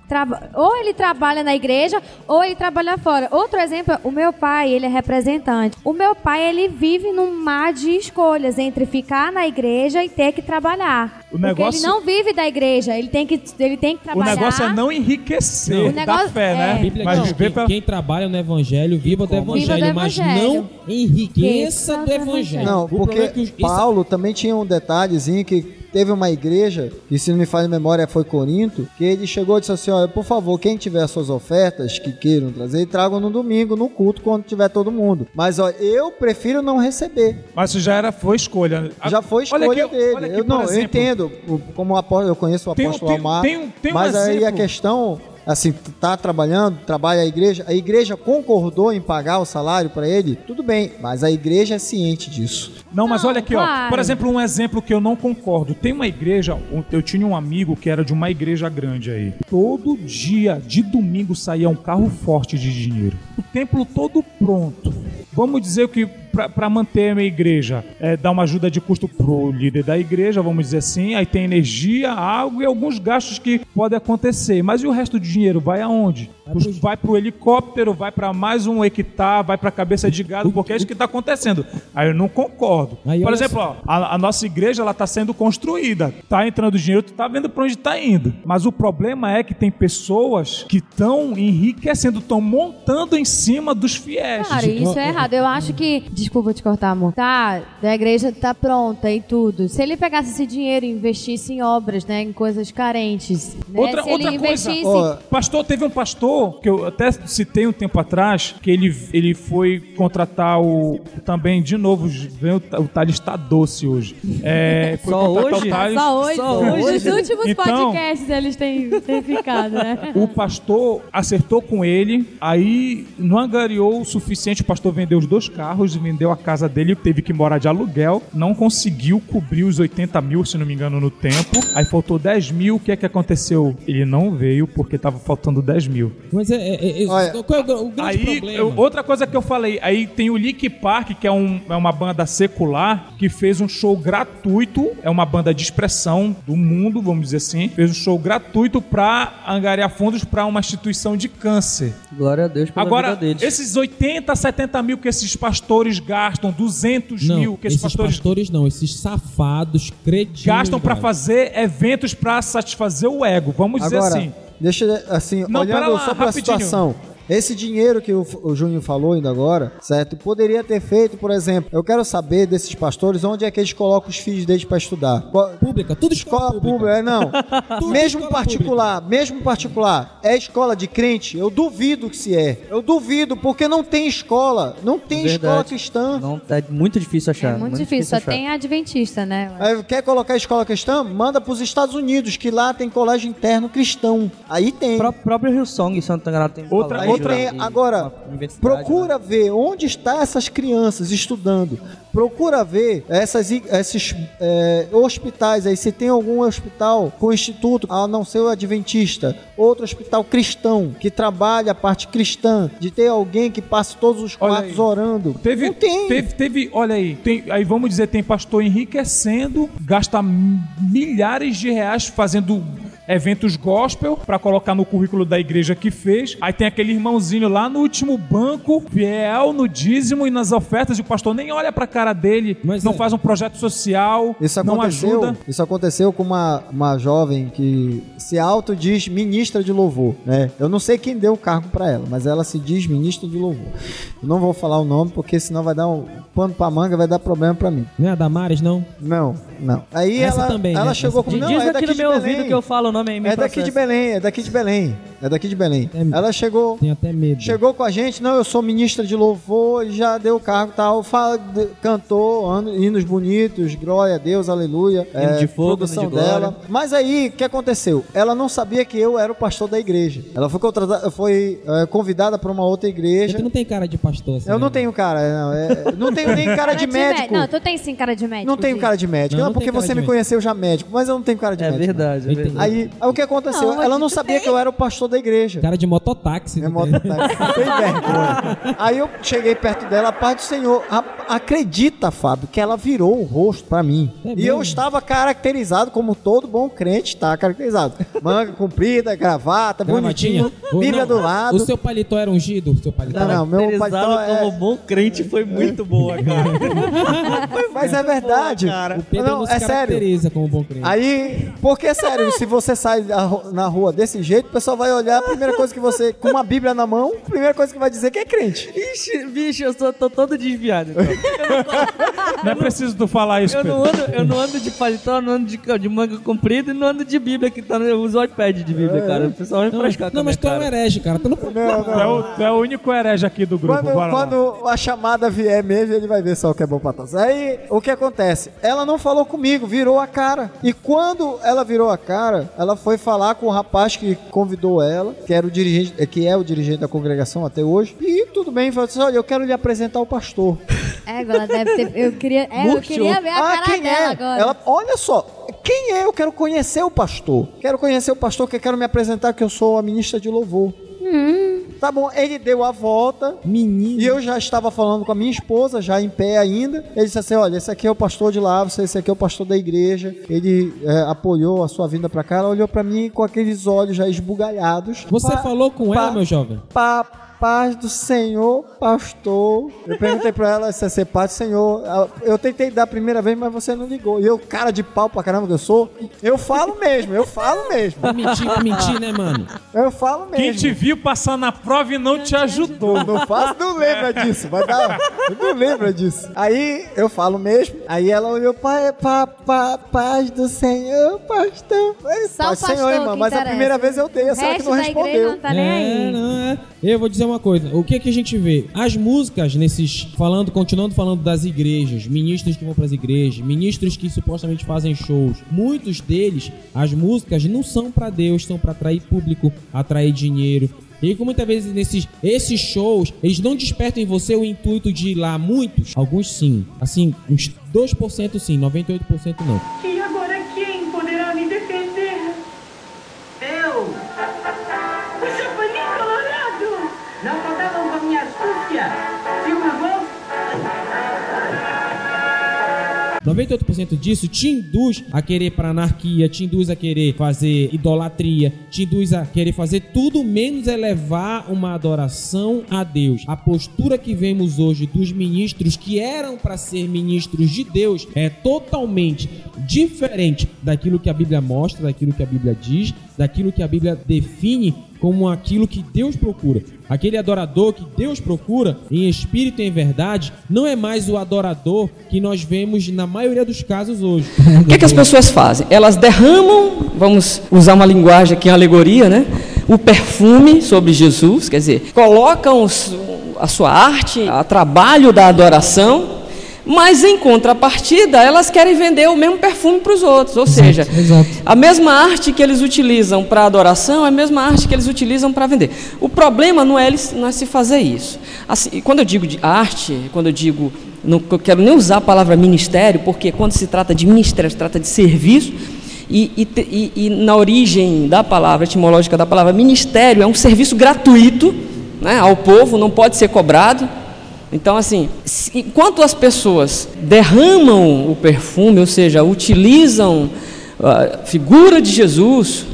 ou ele trabalha na igreja, ou ele trabalha fora. Outro exemplo, o meu pai, ele é representante. O meu pai, ele vive num mar de escolhas entre ficar na igreja e ter que trabalhar. O Porque negócio, ele não vive da igreja, ele tem que, ele tem que o trabalhar. negócio é não enriquecer O negócio- da fé, é. né? A Bíblia Mas diz viver que pra... quem trabalha no evangelho, viva do Viva do evangelho, mas evangelho. não enriqueça do evangelho. Não, O porque é que os- isso- Paulo também tinha um detalhezinho que teve uma igreja, que se não me falha a memória foi Corinto, que ele chegou e disse assim, olha, por favor, quem tiver suas ofertas que queiram trazer, tragam no domingo, no culto, quando tiver todo mundo. Mas, ó, eu prefiro não receber. Mas isso já era, foi escolha. Já foi Olha escolha aqui, dele. aqui, eu, não, eu exemplo, entendo, o- como eu conheço o Tem um- apóstolo tem- Amar, tem um- tem um mas aí a questão, assim, tá trabalhando, trabalha a igreja, a igreja concordou em pagar o salário para ele, tudo bem, mas a igreja é ciente disso. Não, mas olha aqui, ó. Por exemplo, um exemplo que eu não concordo. Tem uma igreja, eu tinha um amigo que era de uma igreja grande aí. Todo dia, de domingo, saía um carro forte de dinheiro. O templo todo pronto. Vamos dizer que para manter a minha igreja, é, dar uma ajuda de custo pro líder da igreja, vamos dizer assim. Aí tem energia, água e alguns gastos que podem acontecer. Mas e o resto do dinheiro vai aonde? Vai pro helicóptero, vai para mais um hectare, vai para cabeça de gado, porque é isso que está acontecendo. Aí eu não concordo. Aí, Por exemplo, ó, a, a nossa igreja ela está sendo construída, tá entrando dinheiro, tu tá vendo para onde está indo. Mas o problema é que tem pessoas que estão enriquecendo, estão montando em cima dos fiéis. Cara, isso é errado. Eu acho que. Desculpa te cortar, amor. Tá, a igreja tá pronta e tudo. Se ele pegasse esse dinheiro e investisse em obras, né? Em coisas carentes. Né? Outra, Se ele outra coisa, investisse. Ó, pastor, teve um pastor que eu até citei um tempo atrás, que ele, ele foi contratar o. Também, de novo, vem o, o Thales está doce hoje. É, *laughs* foi Só hoje? O Thales, Só hoje, Só Nos hoje? últimos Então- podcasts eles têm, têm ficado, né? O pastor acertou com ele, aí não angariou o suficiente. O pastor vendeu os dois carros, vendeu a casa dele, teve que morar de aluguel, não conseguiu cobrir os 80 mil, se não me engano, no tempo. Aí faltou 10 mil. O que é que aconteceu? Ele não veio porque tava faltando 10 mil. Mas é, é- é- Olha, qual é o, o grande Aí, problema? eu- outra coisa que eu falei, aí tem o Lick Park, que é, um- é uma banda secular, que fez um show gratuito, é uma banda de expressão do mundo, vamos dizer assim, fez um show gratuito pra angariar fundos pra uma instituição de câncer. Glória a Deus pela Agora, vida deles. esses 80, 70 mil que esses pastores gastam, 200 não, mil que esses, esses pastores, pastores não, esses safados, cretinos. gastam pra velho. fazer eventos pra satisfazer o ego, vamos dizer Agora, assim. deixa eu- assim, Não, pera olhando lá, só para a rapidinho. situação. Esse dinheiro que o, o Júnior falou ainda agora, certo? Poderia ter feito, por exemplo, eu quero saber desses pastores onde é que eles colocam os filhos deles para estudar. Qual- Pública, tudo escola, Escola pública, é não. *laughs* Tudo mesmo escola particular, mesmo particular, é escola de crente? Eu duvido que se é. Eu duvido, porque não tem escola. Não tem Verdade. escola cristã. Não, é muito difícil achar. É muito difícil, só achar. tem adventista, né? Aí, quer colocar escola cristã? Manda para os Estados Unidos, que lá tem colégio interno cristão. Aí tem. O próprio, Rio Song, em Santa Catarina, tem Outra- colégio outra- e- agora, Procura ver onde estão essas crianças estudando. Procura ver essas, esses é, hospitais aí. Se tem algum hospital com instituto, a não ser o adventista, outro hospital cristão que trabalha a parte cristã, de ter alguém que passe todos os quartos orando. Teve, não tem. teve, teve, olha aí, tem, aí vamos dizer, tem pastor enriquecendo, gasta milhares de reais fazendo eventos gospel pra colocar no currículo da igreja que fez. Aí tem aquele irmãozinho lá no último banco, fiel no dízimo e nas ofertas, e o pastor nem olha pra cara dele, Mas não é- faz um projeto social, Isso não aconteceu, ajuda. isso aconteceu com uma, uma jovem que se autodiz ministra de louvor, né? Eu não sei quem deu o cargo pra ela, mas ela se diz ministra de louvor. Eu não vou falar o nome porque senão vai dar um pano pra manga, vai dar problema pra mim. Não é a Damares, não? Não, não. Aí Essa ela, também, ela né? chegou Essa comigo, não, Diz é aqui daqui no meu Belém. ouvido que eu falo nome aí. me É daqui de processa. Belém, é daqui de Belém. É daqui de Belém. É- Ela chegou, Tenho até medo. chegou com a gente, não, eu sou ministra de louvor, e já deu o cargo e tal, fala, de- cantou ano- hinos bonitos, glória a Deus, aleluia. Hino de fogo, hino de glória. dela. Mas aí, o que aconteceu? Ela não sabia que eu era o pastor da igreja. Ela foi, contratada, foi é, convidada para uma outra igreja. Tu não tem cara de pastor, assim, Eu né? não tenho cara, não, é- não tenho nem cara de médico. Não, tu tem sim cara de médico. Não tenho cara de médico. Não, Não, porque tem você me médico. conheceu já médico, mas eu não tenho cara de É médico. verdade, é verdade. Aí, aí o que aconteceu? Não, ela não sabia tem. que eu era o pastor da igreja. Cara de mototáxi. É não moto tem? vergonha. Aí eu cheguei perto dela, a paz do Senhor. A- acredita, Fábio, que ela virou o rosto pra mim. É e mesmo? eu estava caracterizado como todo bom crente está caracterizado. Manga comprida, gravata, bonitinho, Ou Bíblia não, do lado. O seu paletó era ungido? O seu paletó Não, não, meu paletó é... como bom crente foi muito boa, *laughs* cara. Mas Mas é verdade. O Pedro Não, não se é sério. caracteriza como bom crente. Aí, porque sério, se você sai na rua desse jeito, o pessoal vai olhar, a primeira coisa que você, com uma Bíblia na mão, a primeira coisa que vai dizer é que é crente. Ixi, bicho, eu sou, tô todo desviado. então. *laughs* Não é preciso tu falar isso, Eu não ando, eu não ando de paletó, não ando de, de manga comprida e não ando de Bíblia, que tá, no- eu uso o iPad de Bíblia, cara. O pessoal vai Não, mas, frescar não, mas tu é um herege, cara. Tu não pode Não, Tu é, o, tu é o único herege aqui do grupo. Quando, Bora lá. quando a chamada vier mesmo, ele vai ver só o que é bom pra todos. Aí, o que acontece? Ela não falou comigo, virou a cara. E quando ela virou a cara, ela foi falar com o rapaz que convidou ela, que era o dirigente, eh, que é o dirigente da congregação até hoje. E tudo bem, falou assim: olha, eu quero lhe apresentar o pastor. É, ela deve ter. Eu queria, é, eu queria ver a ah, cara quem dela é? agora. Ela, olha só, quem é? Eu quero conhecer o pastor. Quero conhecer o pastor, que eu quero me apresentar, que eu sou a ministra de louvor. Tá bom, ele deu a volta. Menino. E eu já estava falando com a minha esposa, já em pé ainda. Ele disse assim: Olha, esse aqui é o pastor de lá, esse aqui é o pastor da igreja. Ele é, apoiou a sua vinda pra cá. Ela olhou pra mim com aqueles olhos já esbugalhados. Você falou com ela, meu jovem? Pa, paz do Senhor, pastor. Eu perguntei pra ela se ia ser paz do Senhor. Eu tentei dar a primeira vez, mas você não ligou. E eu, cara de pau pra caramba que eu sou, eu falo mesmo, eu falo mesmo. Pra mentir, pra mentir, né, mano? Eu falo mesmo. Quem te viu passar na prova e não te ajudou. Não faço, não lembra disso. Vai dar. Não lembra disso. Aí eu falo mesmo. Aí ela olhou, pai, pa, pa, paz do Senhor, pastor. Só o paz do Senhor, irmã. que Mas a interessa. primeira vez eu dei, a senhora que não da igreja respondeu. não tá nem É, aí. não, é. Eu vou dizer uma coisa. O que que a gente vê? As músicas nesses. Falando, continuando falando das igrejas, ministros que vão pras igrejas, ministros que supostamente fazem shows. Muitos deles, as músicas não são pra Deus, são pra atrair público, atrair dinheiro. E como muitas vezes nesses esses shows, eles não despertam em você o intuito de ir lá. Muitos, alguns sim. Assim, uns 2% sim, 98% não. 98% disso te induz a querer para anarquia, te induz a querer fazer idolatria, te induz a querer fazer tudo menos elevar uma adoração a Deus. A postura que vemos hoje dos ministros que eram para ser ministros de Deus é totalmente diferente daquilo que a Bíblia mostra, daquilo que a Bíblia diz, daquilo que a Bíblia define como aquilo que Deus procura. Aquele adorador que Deus procura em espírito e em verdade não é mais o adorador que nós vemos na maioria dos casos hoje. *laughs* O que, que as pessoas fazem? Elas derramam, vamos usar uma linguagem aqui, uma alegoria, né? O perfume sobre Jesus, quer dizer, colocam a sua arte a trabalho da adoração, mas em contrapartida elas querem vender o mesmo perfume para os outros, ou seja, a mesma arte que eles utilizam para adoração é a mesma arte que eles utilizam para vender. O problema não é, eles, não é se fazer isso. Assim, quando eu digo de arte, quando eu digo, não eu quero nem usar a palavra ministério, porque quando se trata de ministério, se trata de serviço, e, e- e na origem da palavra, etimológica da palavra ministério, é um serviço gratuito né, ao povo, não pode ser cobrado. Então, assim, enquanto as pessoas derramam o perfume, ou seja, utilizam a figura de Jesus,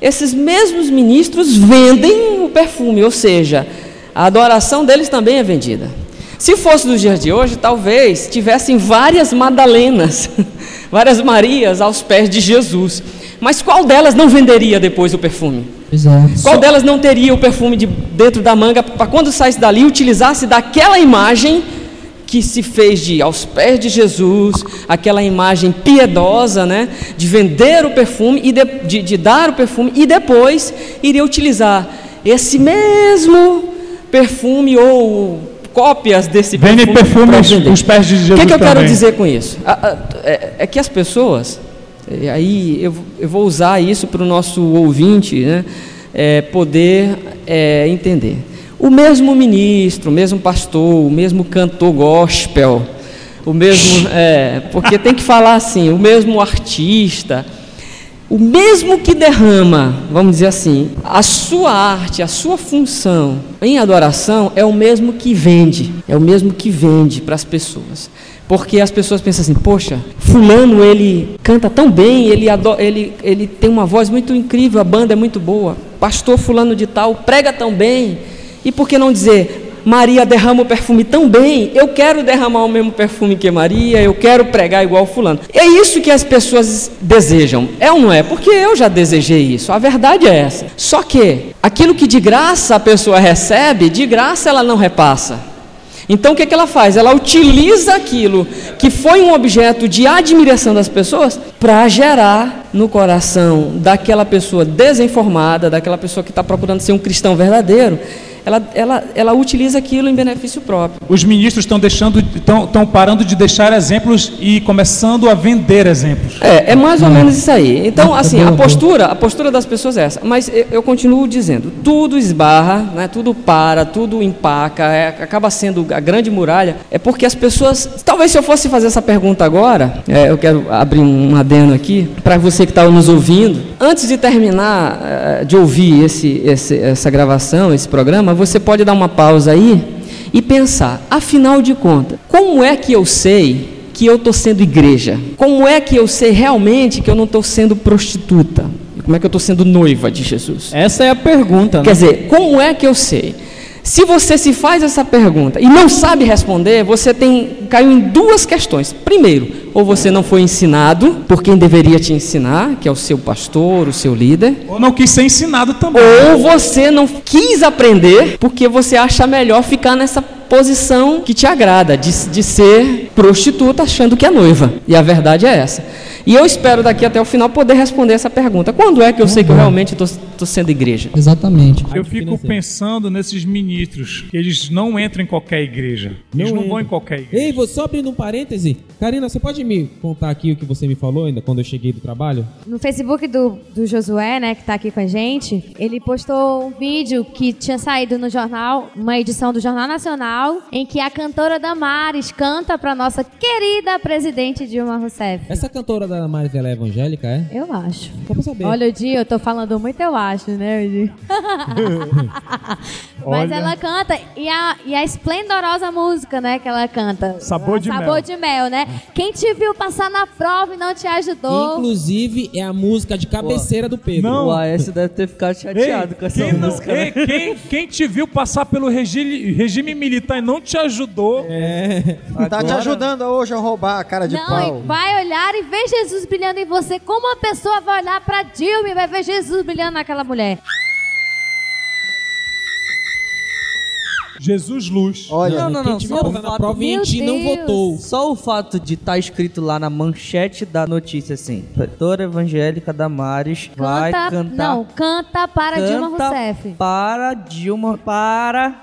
esses mesmos ministros vendem o perfume, ou seja, a adoração deles também é vendida. Se fosse nos dias de hoje, talvez tivessem várias Madalenas, *laughs* várias Marias aos pés de Jesus. Mas qual delas não venderia depois o perfume? Exato. Qual delas não teria o perfume de dentro da manga para quando saísse dali utilizasse daquela imagem que se fez de aos pés de Jesus, aquela imagem piedosa, né, de vender o perfume e de, de, de dar o perfume e depois iria utilizar esse mesmo perfume ou cópias desse Vende perfume pra perfumes vender. os pés de O Jesus que, que eu quero também. dizer com isso? É, é que as pessoas, aí eu, eu vou usar isso para o nosso ouvinte né, é, poder é, entender. O mesmo ministro, o mesmo pastor, o mesmo cantor gospel, o mesmo. É, porque tem que falar assim, o mesmo artista, o mesmo que derrama, vamos dizer assim, a sua arte, a sua função em adoração é o mesmo que vende, é o mesmo que vende para as pessoas. Porque as pessoas pensam assim, poxa, fulano ele canta tão bem, ele, ele, ele tem uma voz muito incrível, a banda é muito boa, pastor fulano de tal prega tão bem, e por que não dizer, Maria derrama o perfume tão bem, eu quero derramar o mesmo perfume que Maria, eu quero pregar igual fulano. É isso que as pessoas desejam. É ou não é? Porque eu já desejei isso. A verdade é essa. Só que aquilo que de graça a pessoa recebe, de graça ela não repassa. Então o que, que ela faz? Ela utiliza aquilo que foi um objeto de admiração das pessoas para gerar no coração daquela pessoa desinformada, daquela pessoa que está procurando ser um cristão verdadeiro, ela, ela, ela utiliza aquilo em benefício próprio. Os ministros estão deixando, estão, estão parando de deixar exemplos e começando a vender exemplos. É, é mais ou menos isso aí. Então, assim, a postura, a postura das pessoas é essa. Mas eu, eu continuo dizendo, tudo esbarra, né, tudo para, tudo empaca, é, acaba sendo a grande muralha. É porque as pessoas, talvez se eu fosse fazer essa pergunta agora, é, eu quero abrir um adendo aqui para você que está nos ouvindo. Antes de terminar eh, de ouvir esse, esse, essa gravação, esse programa, você pode dar uma pausa aí e pensar, afinal de contas, como é que eu sei que eu estou sendo igreja? Como é que eu sei realmente que eu não estou sendo prostituta? Como é que eu estou sendo noiva de Jesus? Essa é a pergunta. né? Quer dizer, como é que eu sei? Se você se faz essa pergunta e não sabe responder, você tem caiu em duas questões. Primeiro, ou você não foi ensinado por quem deveria te ensinar, que é o seu pastor, o seu líder, Ou não quis ser ensinado também. ou você não quis aprender porque você acha melhor ficar nessa posição que te agrada, de, de ser prostituta achando que é noiva. E a verdade é essa. E eu espero daqui até o final poder responder essa pergunta. Quando é que eu sei que eu realmente estou sendo igreja? Exatamente. Eu fico pensando nesses ministros, que eles não entram em qualquer igreja. Eles não, vão entra. em qualquer igreja. Ei, vou só abrindo um parêntese. Karina, você pode me contar aqui o que você me falou ainda quando eu cheguei do trabalho? No Facebook do, do Josué, né, que tá aqui com a gente, ele postou um vídeo que tinha saído no jornal, uma edição do Jornal Nacional, em que a cantora Damares canta pra nossa querida presidente Dilma Rousseff. Essa cantora da Maris, ela é evangélica, é? Eu acho. Só pra saber. Olha o dia, eu tô falando muito, eu acho, né, Di? *laughs* Mas Olha. ela canta, e a, e a esplendorosa música, né, que ela canta. Sabor de Sabor mel. de mel, né? Quem te viu passar na prova e não te ajudou. Inclusive, é a música de cabeceira do Pedro. Não. O AS deve ter ficado chateado Ei, com essa quem, não- música. ei, né? quem, quem te viu passar pelo regime, regime militar e não te ajudou, É. Tá te Agora- ajudando hoje a roubar a cara de Não, pau. vai olhar e ver Jesus brilhando em você. Como uma pessoa vai olhar pra Dilma e vai ver Jesus brilhando naquela mulher? Jesus Luz. Olha, Não, não, Quem não. tiver Só na fato, prova e a Meu gente não votou. só o fato de estar escrito lá na manchete da notícia assim: Cantora evangélica Damares vai Canta, cantar. não, canta para Dilma canta Rousseff. Para Dilma. Para.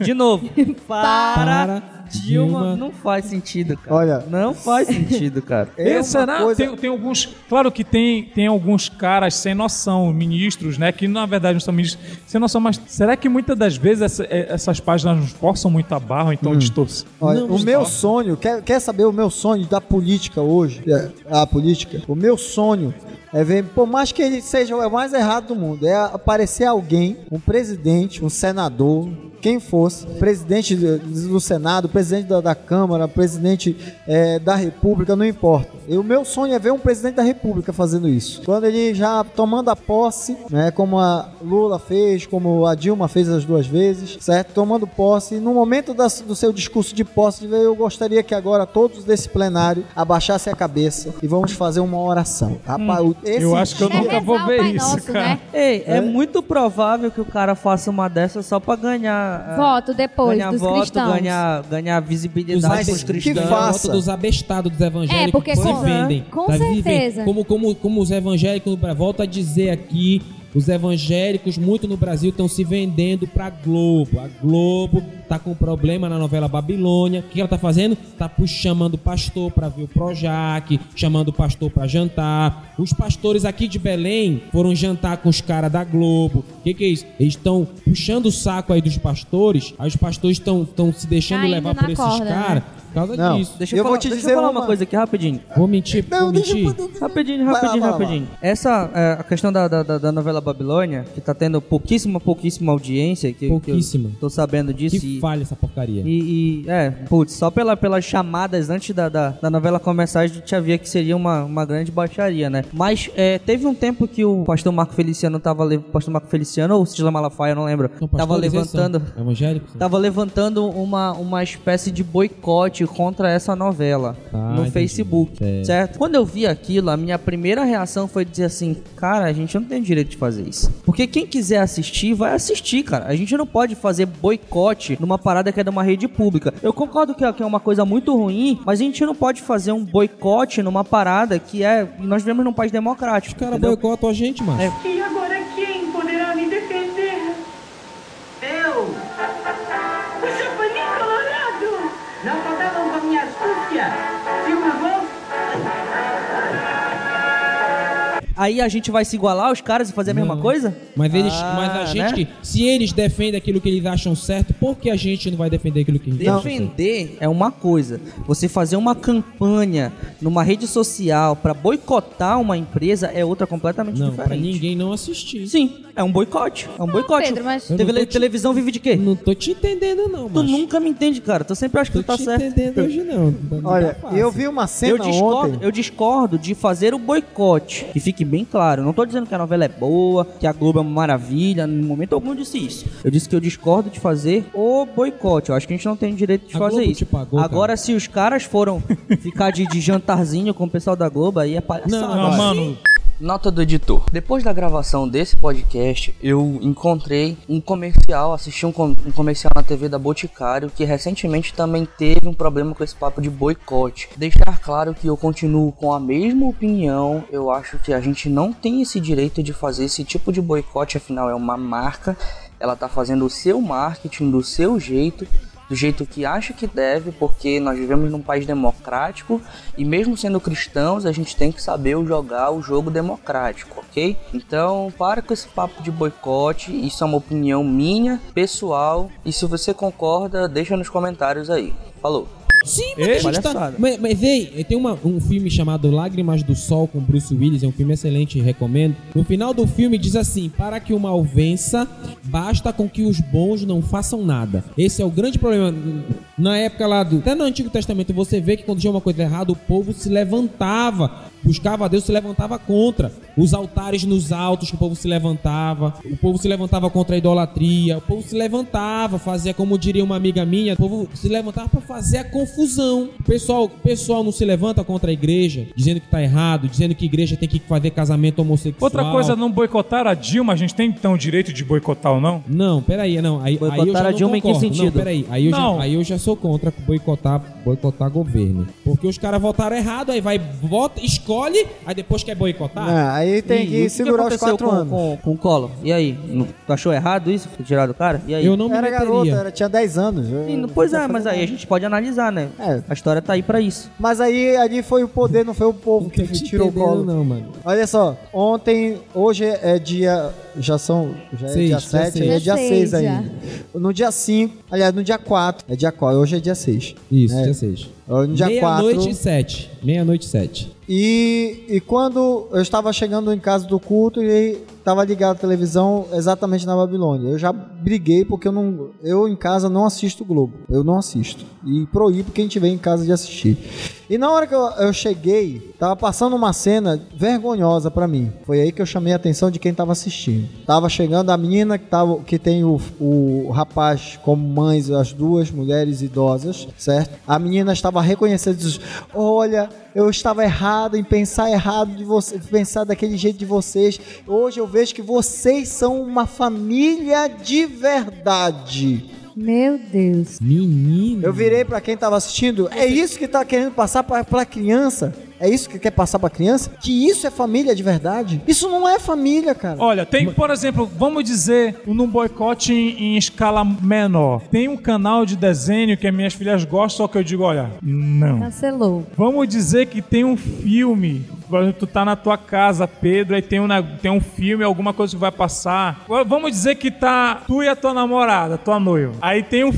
De novo. *laughs* Para. Para Dilma. Dilma. Não faz sentido, cara. Olha. Não faz sentido, cara. *laughs* é uma né, coisa... tem, tem alguns, claro que tem, tem alguns caras sem noção, ministros, né, que na verdade não são ministros sem noção, mas será que muitas das vezes essa- eh, essas páginas nos forçam muito a barra, ou então distorcem? Olha, Não, o meu sonho, quer, quer saber o meu sonho da política hoje? É, A política? O meu sonho é ver, por mais que ele seja o mais errado do mundo, é aparecer alguém, um presidente, um senador, quem fosse, presidente do, do Senado, presidente da, da Câmara, presidente é, da República, não importa. E o meu sonho é ver um presidente da República fazendo isso. Quando ele já tomando a posse, né, como a Lula fez, como a Dilma fez as duas vezes, certo? Tomando posse, no momento das- do seu discurso de posse, eu gostaria que agora todos desse plenário abaixassem a cabeça e vamos fazer uma oração. Rapaz, o- esse- Eu acho que eu É nunca vou o ver isso, Nosso, cara. né? Ei, é, muito provável que o cara faça uma dessas só pra ganhar. Ah, Voto depois ganhar dos voto, cristãos. ganhar, ganhar visibilidade Mas pros que cristãos. faça. Voto dos abestados dos evangélicos É, porque que se com- vendem. com Tá certeza. Como, como, como os evangélicos volto a dizer aqui, os evangélicos muito no Brasil estão se vendendo pra Globo. A Globo tá com problema na novela Babilônia. O que ela tá fazendo? Tá pu- chamando o pastor pra ver o Projac, chamando o pastor pra jantar. Os pastores aqui de Belém foram jantar com os caras da Globo. O que, que é isso? Eles estão puxando o saco aí dos pastores. Aí os pastores estão se deixando Caindo levar por esses corda, né? Causa Não. disso. Deixa eu, Eu falar, vou te deixa dizer eu falar uma- uma coisa aqui rapidinho. Vou mentir, Não, vou deixa mentir. eu... Rapidinho, Vai lá, rapidinho, vai lá, rapidinho. Essa, é, a questão da, da, da- novela Babilônia, que tá tendo pouquíssima, pouquíssima audiência, que, Pouquíssima. que eu tô sabendo disso. Que e- falha essa porcaria. E, e, é, putz, só pela, pelas chamadas antes da, da, da novela começar, a gente já via que seria uma, uma grande baixaria, né? Mas é, teve um tempo que o pastor Marco Feliciano tava. le- Pastor Marco Feliciano ou Cisla Malafaia, eu não lembro. São tava levantando. Evangélicos? Tava levantando uma, uma espécie de boicote contra essa novela Ah, no entendi. Facebook, Certo. certo. Quando eu vi aquilo, a minha primeira reação foi dizer assim: cara, a gente não tem direito de fazer isso. Porque quem quiser assistir, vai assistir, cara. A gente não pode fazer boicote numa parada que é de uma rede pública. Eu concordo que é que é uma coisa muito ruim, mas a gente não pode fazer um boicote numa parada que é. Nós vivemos num país democrático. Os caras boicotam a gente, mano. É. E agora minha Aí a gente vai se igualar aos caras e fazer a mesma Não. coisa? Mas eles, Ah, mas a gente, né? que, se eles defendem aquilo que eles acham certo, por que a gente não vai defender aquilo que a gente acha certo? Defender é uma coisa. Você fazer uma campanha numa rede social pra boicotar uma empresa é outra completamente Não, pra diferente. ninguém não assistir. Sim, é um boicote. É um boicote. Pedro, mas- não tô te- televisão vive de quê? Não tô te entendendo, não, Tu nunca me entende, cara. Tu sempre acha que tô tu tá te certo. entendendo hoje, não. Não tá Olha, fácil. eu vi uma cena Eu discordo, ontem. eu discordo de fazer o boicote. Que fique bem claro. Eu não tô dizendo que a novela é boa, que a Globo é uma maravilha. No momento algum eu disse isso. Eu disse que eu discordo de fazer o boicote. Eu acho que a gente não tem direito de A fazer Globo isso. pagou, Agora, se os caras foram ficar de, de jantarzinho com o pessoal da Globo, aí é palhaçada. Não, mano, Nota do editor. Depois da gravação desse podcast, eu encontrei um comercial, assisti um, com- um comercial na TV da Boticário que recentemente também teve um problema com esse papo de boicote. Deixar claro que eu continuo com a mesma opinião. Eu acho que a gente não tem esse direito de fazer esse tipo de boicote, afinal é uma marca. Ela tá fazendo o seu marketing do seu jeito do jeito que acha que deve, porque nós vivemos num país democrático e mesmo sendo cristãos, a gente tem que saber jogar o jogo democrático, ok? Então, para com esse papo de boicote, isso é uma opinião minha, pessoal, e se você concorda, deixa nos comentários aí. Falou. Sim, Ei, mas, a gente tá, mas, mas ei, tem uma- um filme chamado Lágrimas do Sol com Bruce Willis, é um filme excelente, recomendo. No final do filme diz assim: Para que o mal vença, basta com que os bons não façam nada. Esse é o grande problema. Na época lá do. Até no Antigo Testamento você vê que quando tinha uma coisa errada, o povo se levantava, buscava a Deus, se levantava contra. Os altares nos altos que o povo se levantava, o povo se levantava contra a idolatria, o povo se levantava, fazia como diria uma amiga minha, o povo se levantava para fazer a confusão. O pessoal, o pessoal não se levanta contra a igreja, dizendo que tá errado, dizendo que a igreja tem que fazer casamento homossexual. outra coisa, não boicotar a Dilma, a gente tem então o direito de boicotar ou não? Não, peraí, não. Aí, aí eu Boicotar já a Dilma em que concordo. Não, sentido? peraí. Aí eu, Não. Já, aí eu já sou contra boicotar, boicotar governo. Porque os caras votaram errado, aí vai, vota, escolhe, aí depois quer boicotar. É, aí tem E que segurar os aconteceu quatro com, anos. Com, com o Collor? E aí? Não- Tu achou errado isso? Foi tirado o cara? E aí? Eu não me Era meteria. garota, era, tinha 10 anos. eu- Sim, pois não é, mas aí a gente pode analisar, né? É. A história tá aí pra isso. Mas aí ali foi o poder, não foi o povo Não que tirou o colo. não, mano. Olha só, ontem, hoje é dia. Já são. Já é Seis, dia dia 7, seis. é dia Dia 6 seis, ainda. No dia 5, aliás, no dia 4. É dia 4, hoje é dia 6. Isso, É. dia 6. No dia 4. Meia-noite e 7. Meia-noite e 7. E, e quando eu estava chegando em casa do culto e estava ligado a televisão exatamente na Babilônia, eu já briguei porque eu não, eu em casa não assisto Globo, eu não assisto e proíbo quem tiver em casa de assistir. E na hora que eu, eu cheguei, tava passando uma cena vergonhosa pra mim. Foi aí que eu chamei a atenção de quem tava assistindo. Tava chegando a menina que tava, que tem o, o rapaz como mães, as duas mulheres idosas, certo? A menina estava reconhecendo, diz, olha, eu estava errado em pensar errado de você, pensar daquele jeito de vocês. Hoje eu vejo que vocês são uma família de verdade. Meu Deus. Menino. Eu virei pra quem tava assistindo. É isso que tá querendo passar pra, pra criança? É isso que quer passar pra criança? Que isso é família de verdade? Isso não é família, cara. Olha, tem, por exemplo, vamos dizer, num boicote em, em escala menor. Tem um canal de desenho que as minhas filhas gostam, só que eu digo, olha, não. Cancelou. Vamos dizer que tem um filme Por exemplo, tu tá na tua casa, Pedro, aí tem um, tem um filme, alguma coisa que vai passar. Vamos dizer que tá tu e a tua namorada, tua noiva. Aí tem um.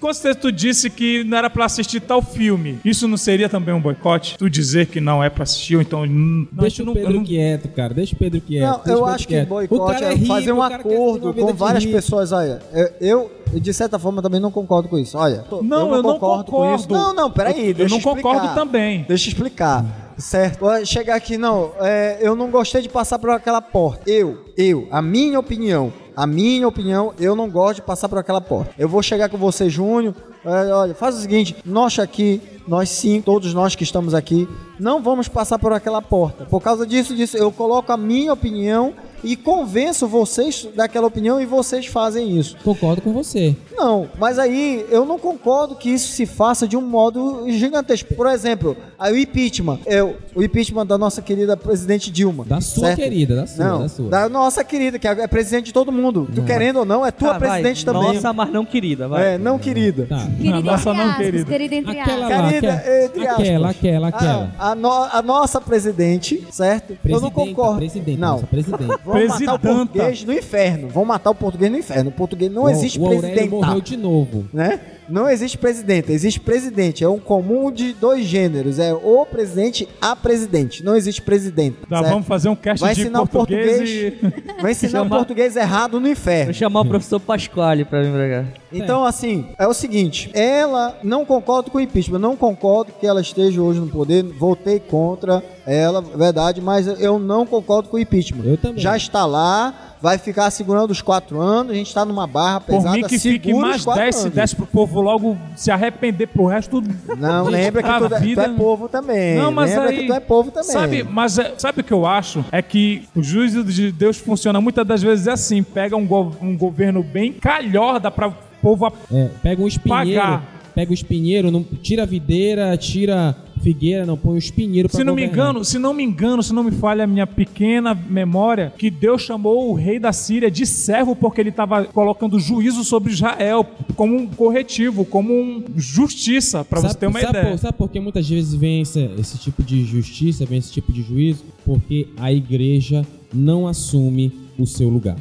Com certeza tu disse que não era pra assistir tal filme. Isso não seria também um boicote? Tu dizer que não é pra assistir, ou então. hum, não, Deixa eu o não- Pedro eu não- quieto, cara. Deixa o Pedro quieto. Não, eu Pedro acho que quieto. O boicote cara é rico, fazer um acordo com várias rico. pessoas. Olha, eu, eu, de certa forma, também não concordo com isso. Olha, Não, eu não com isso. concordo. Não, não, peraí. Eu- eu deixa não explicar. concordo também. Deixa eu explicar. Certo? Chegar aqui, não. é, eu não gostei de passar por aquela porta. Eu, eu, a minha opinião. A minha opinião, eu não gosto de passar por aquela porta. Eu vou chegar com você, Júnior. é, olha, faz o seguinte: nós aqui, nós sim, todos nós que estamos aqui, não vamos passar por aquela porta. Por causa disso, disso, eu coloco a minha opinião e convenço vocês daquela opinião e vocês fazem isso. Concordo com você. Não, mas aí eu não concordo que isso se faça de um modo gigantesco. Por exemplo, aí o impeachment. Eu, o impeachment da nossa querida presidente Dilma. Da sua querida, da sua, não, da sua. Da nossa querida, que é presidente de todo mundo. Tu querendo ou não, é tua vai. presidente também. Nossa, mas não querida, vai. É, não querida. Tá. Querida nossa, não, aspas, querida. querida entre Aquela aspas. lá, Querida, aquela, entre aspas. aquela, aquela, aquela. Ah, a, no- a nossa presidente, certo? eu não Presidenta, concordo. presidente, não. nossa, presidente. *laughs* Vamos matar o português no inferno. Vamos matar o português no inferno. O português não O- existe o presidente. morreu de novo. né? Não existe presidente, existe presidente. É um comum de dois gêneros. É o presidente a presidente. Não existe presidente. Tá, certo? vamos fazer um cast Vai de ensinar o português, português. e... Vai ensinar o português errado no inferno. Vou chamar o professor Pasquale pra vir pra cá. Então, assim, é o seguinte: ela não concordo com o impeachment, não concordo que ela esteja hoje no poder, votei contra ela, verdade, mas eu não concordo com o impeachment. Eu também. Já está lá, vai ficar segurando os quatro anos, a gente está numa barra Por pesada, mim que fique mais quatro 10 se desse pro povo logo se arrepender pro resto do... Não, lembra que a tu, tu vida- é povo também. Não, mas lembra aí, que tu é povo também. Sabe, mas é- sabe o que eu acho? É que o juízo de Deus funciona muitas das vezes assim. Pega um, go- um governo bem calhorda pra o povo... É, pega um espinheiro, Pagar. pega o espinheiro, não, tira a videira, tira figueira, não põe o espinheiro pra Se não me governar. engano, se não me engano, se não me falha a minha pequena memória, que Deus chamou o rei da Síria de servo porque ele estava colocando juízo sobre Israel como um corretivo, como um justiça, pra você ter uma sabe ideia. Por, sabe por que muitas vezes vem esse, esse tipo de justiça, vem esse tipo de juízo? Porque a igreja não assume o seu lugar.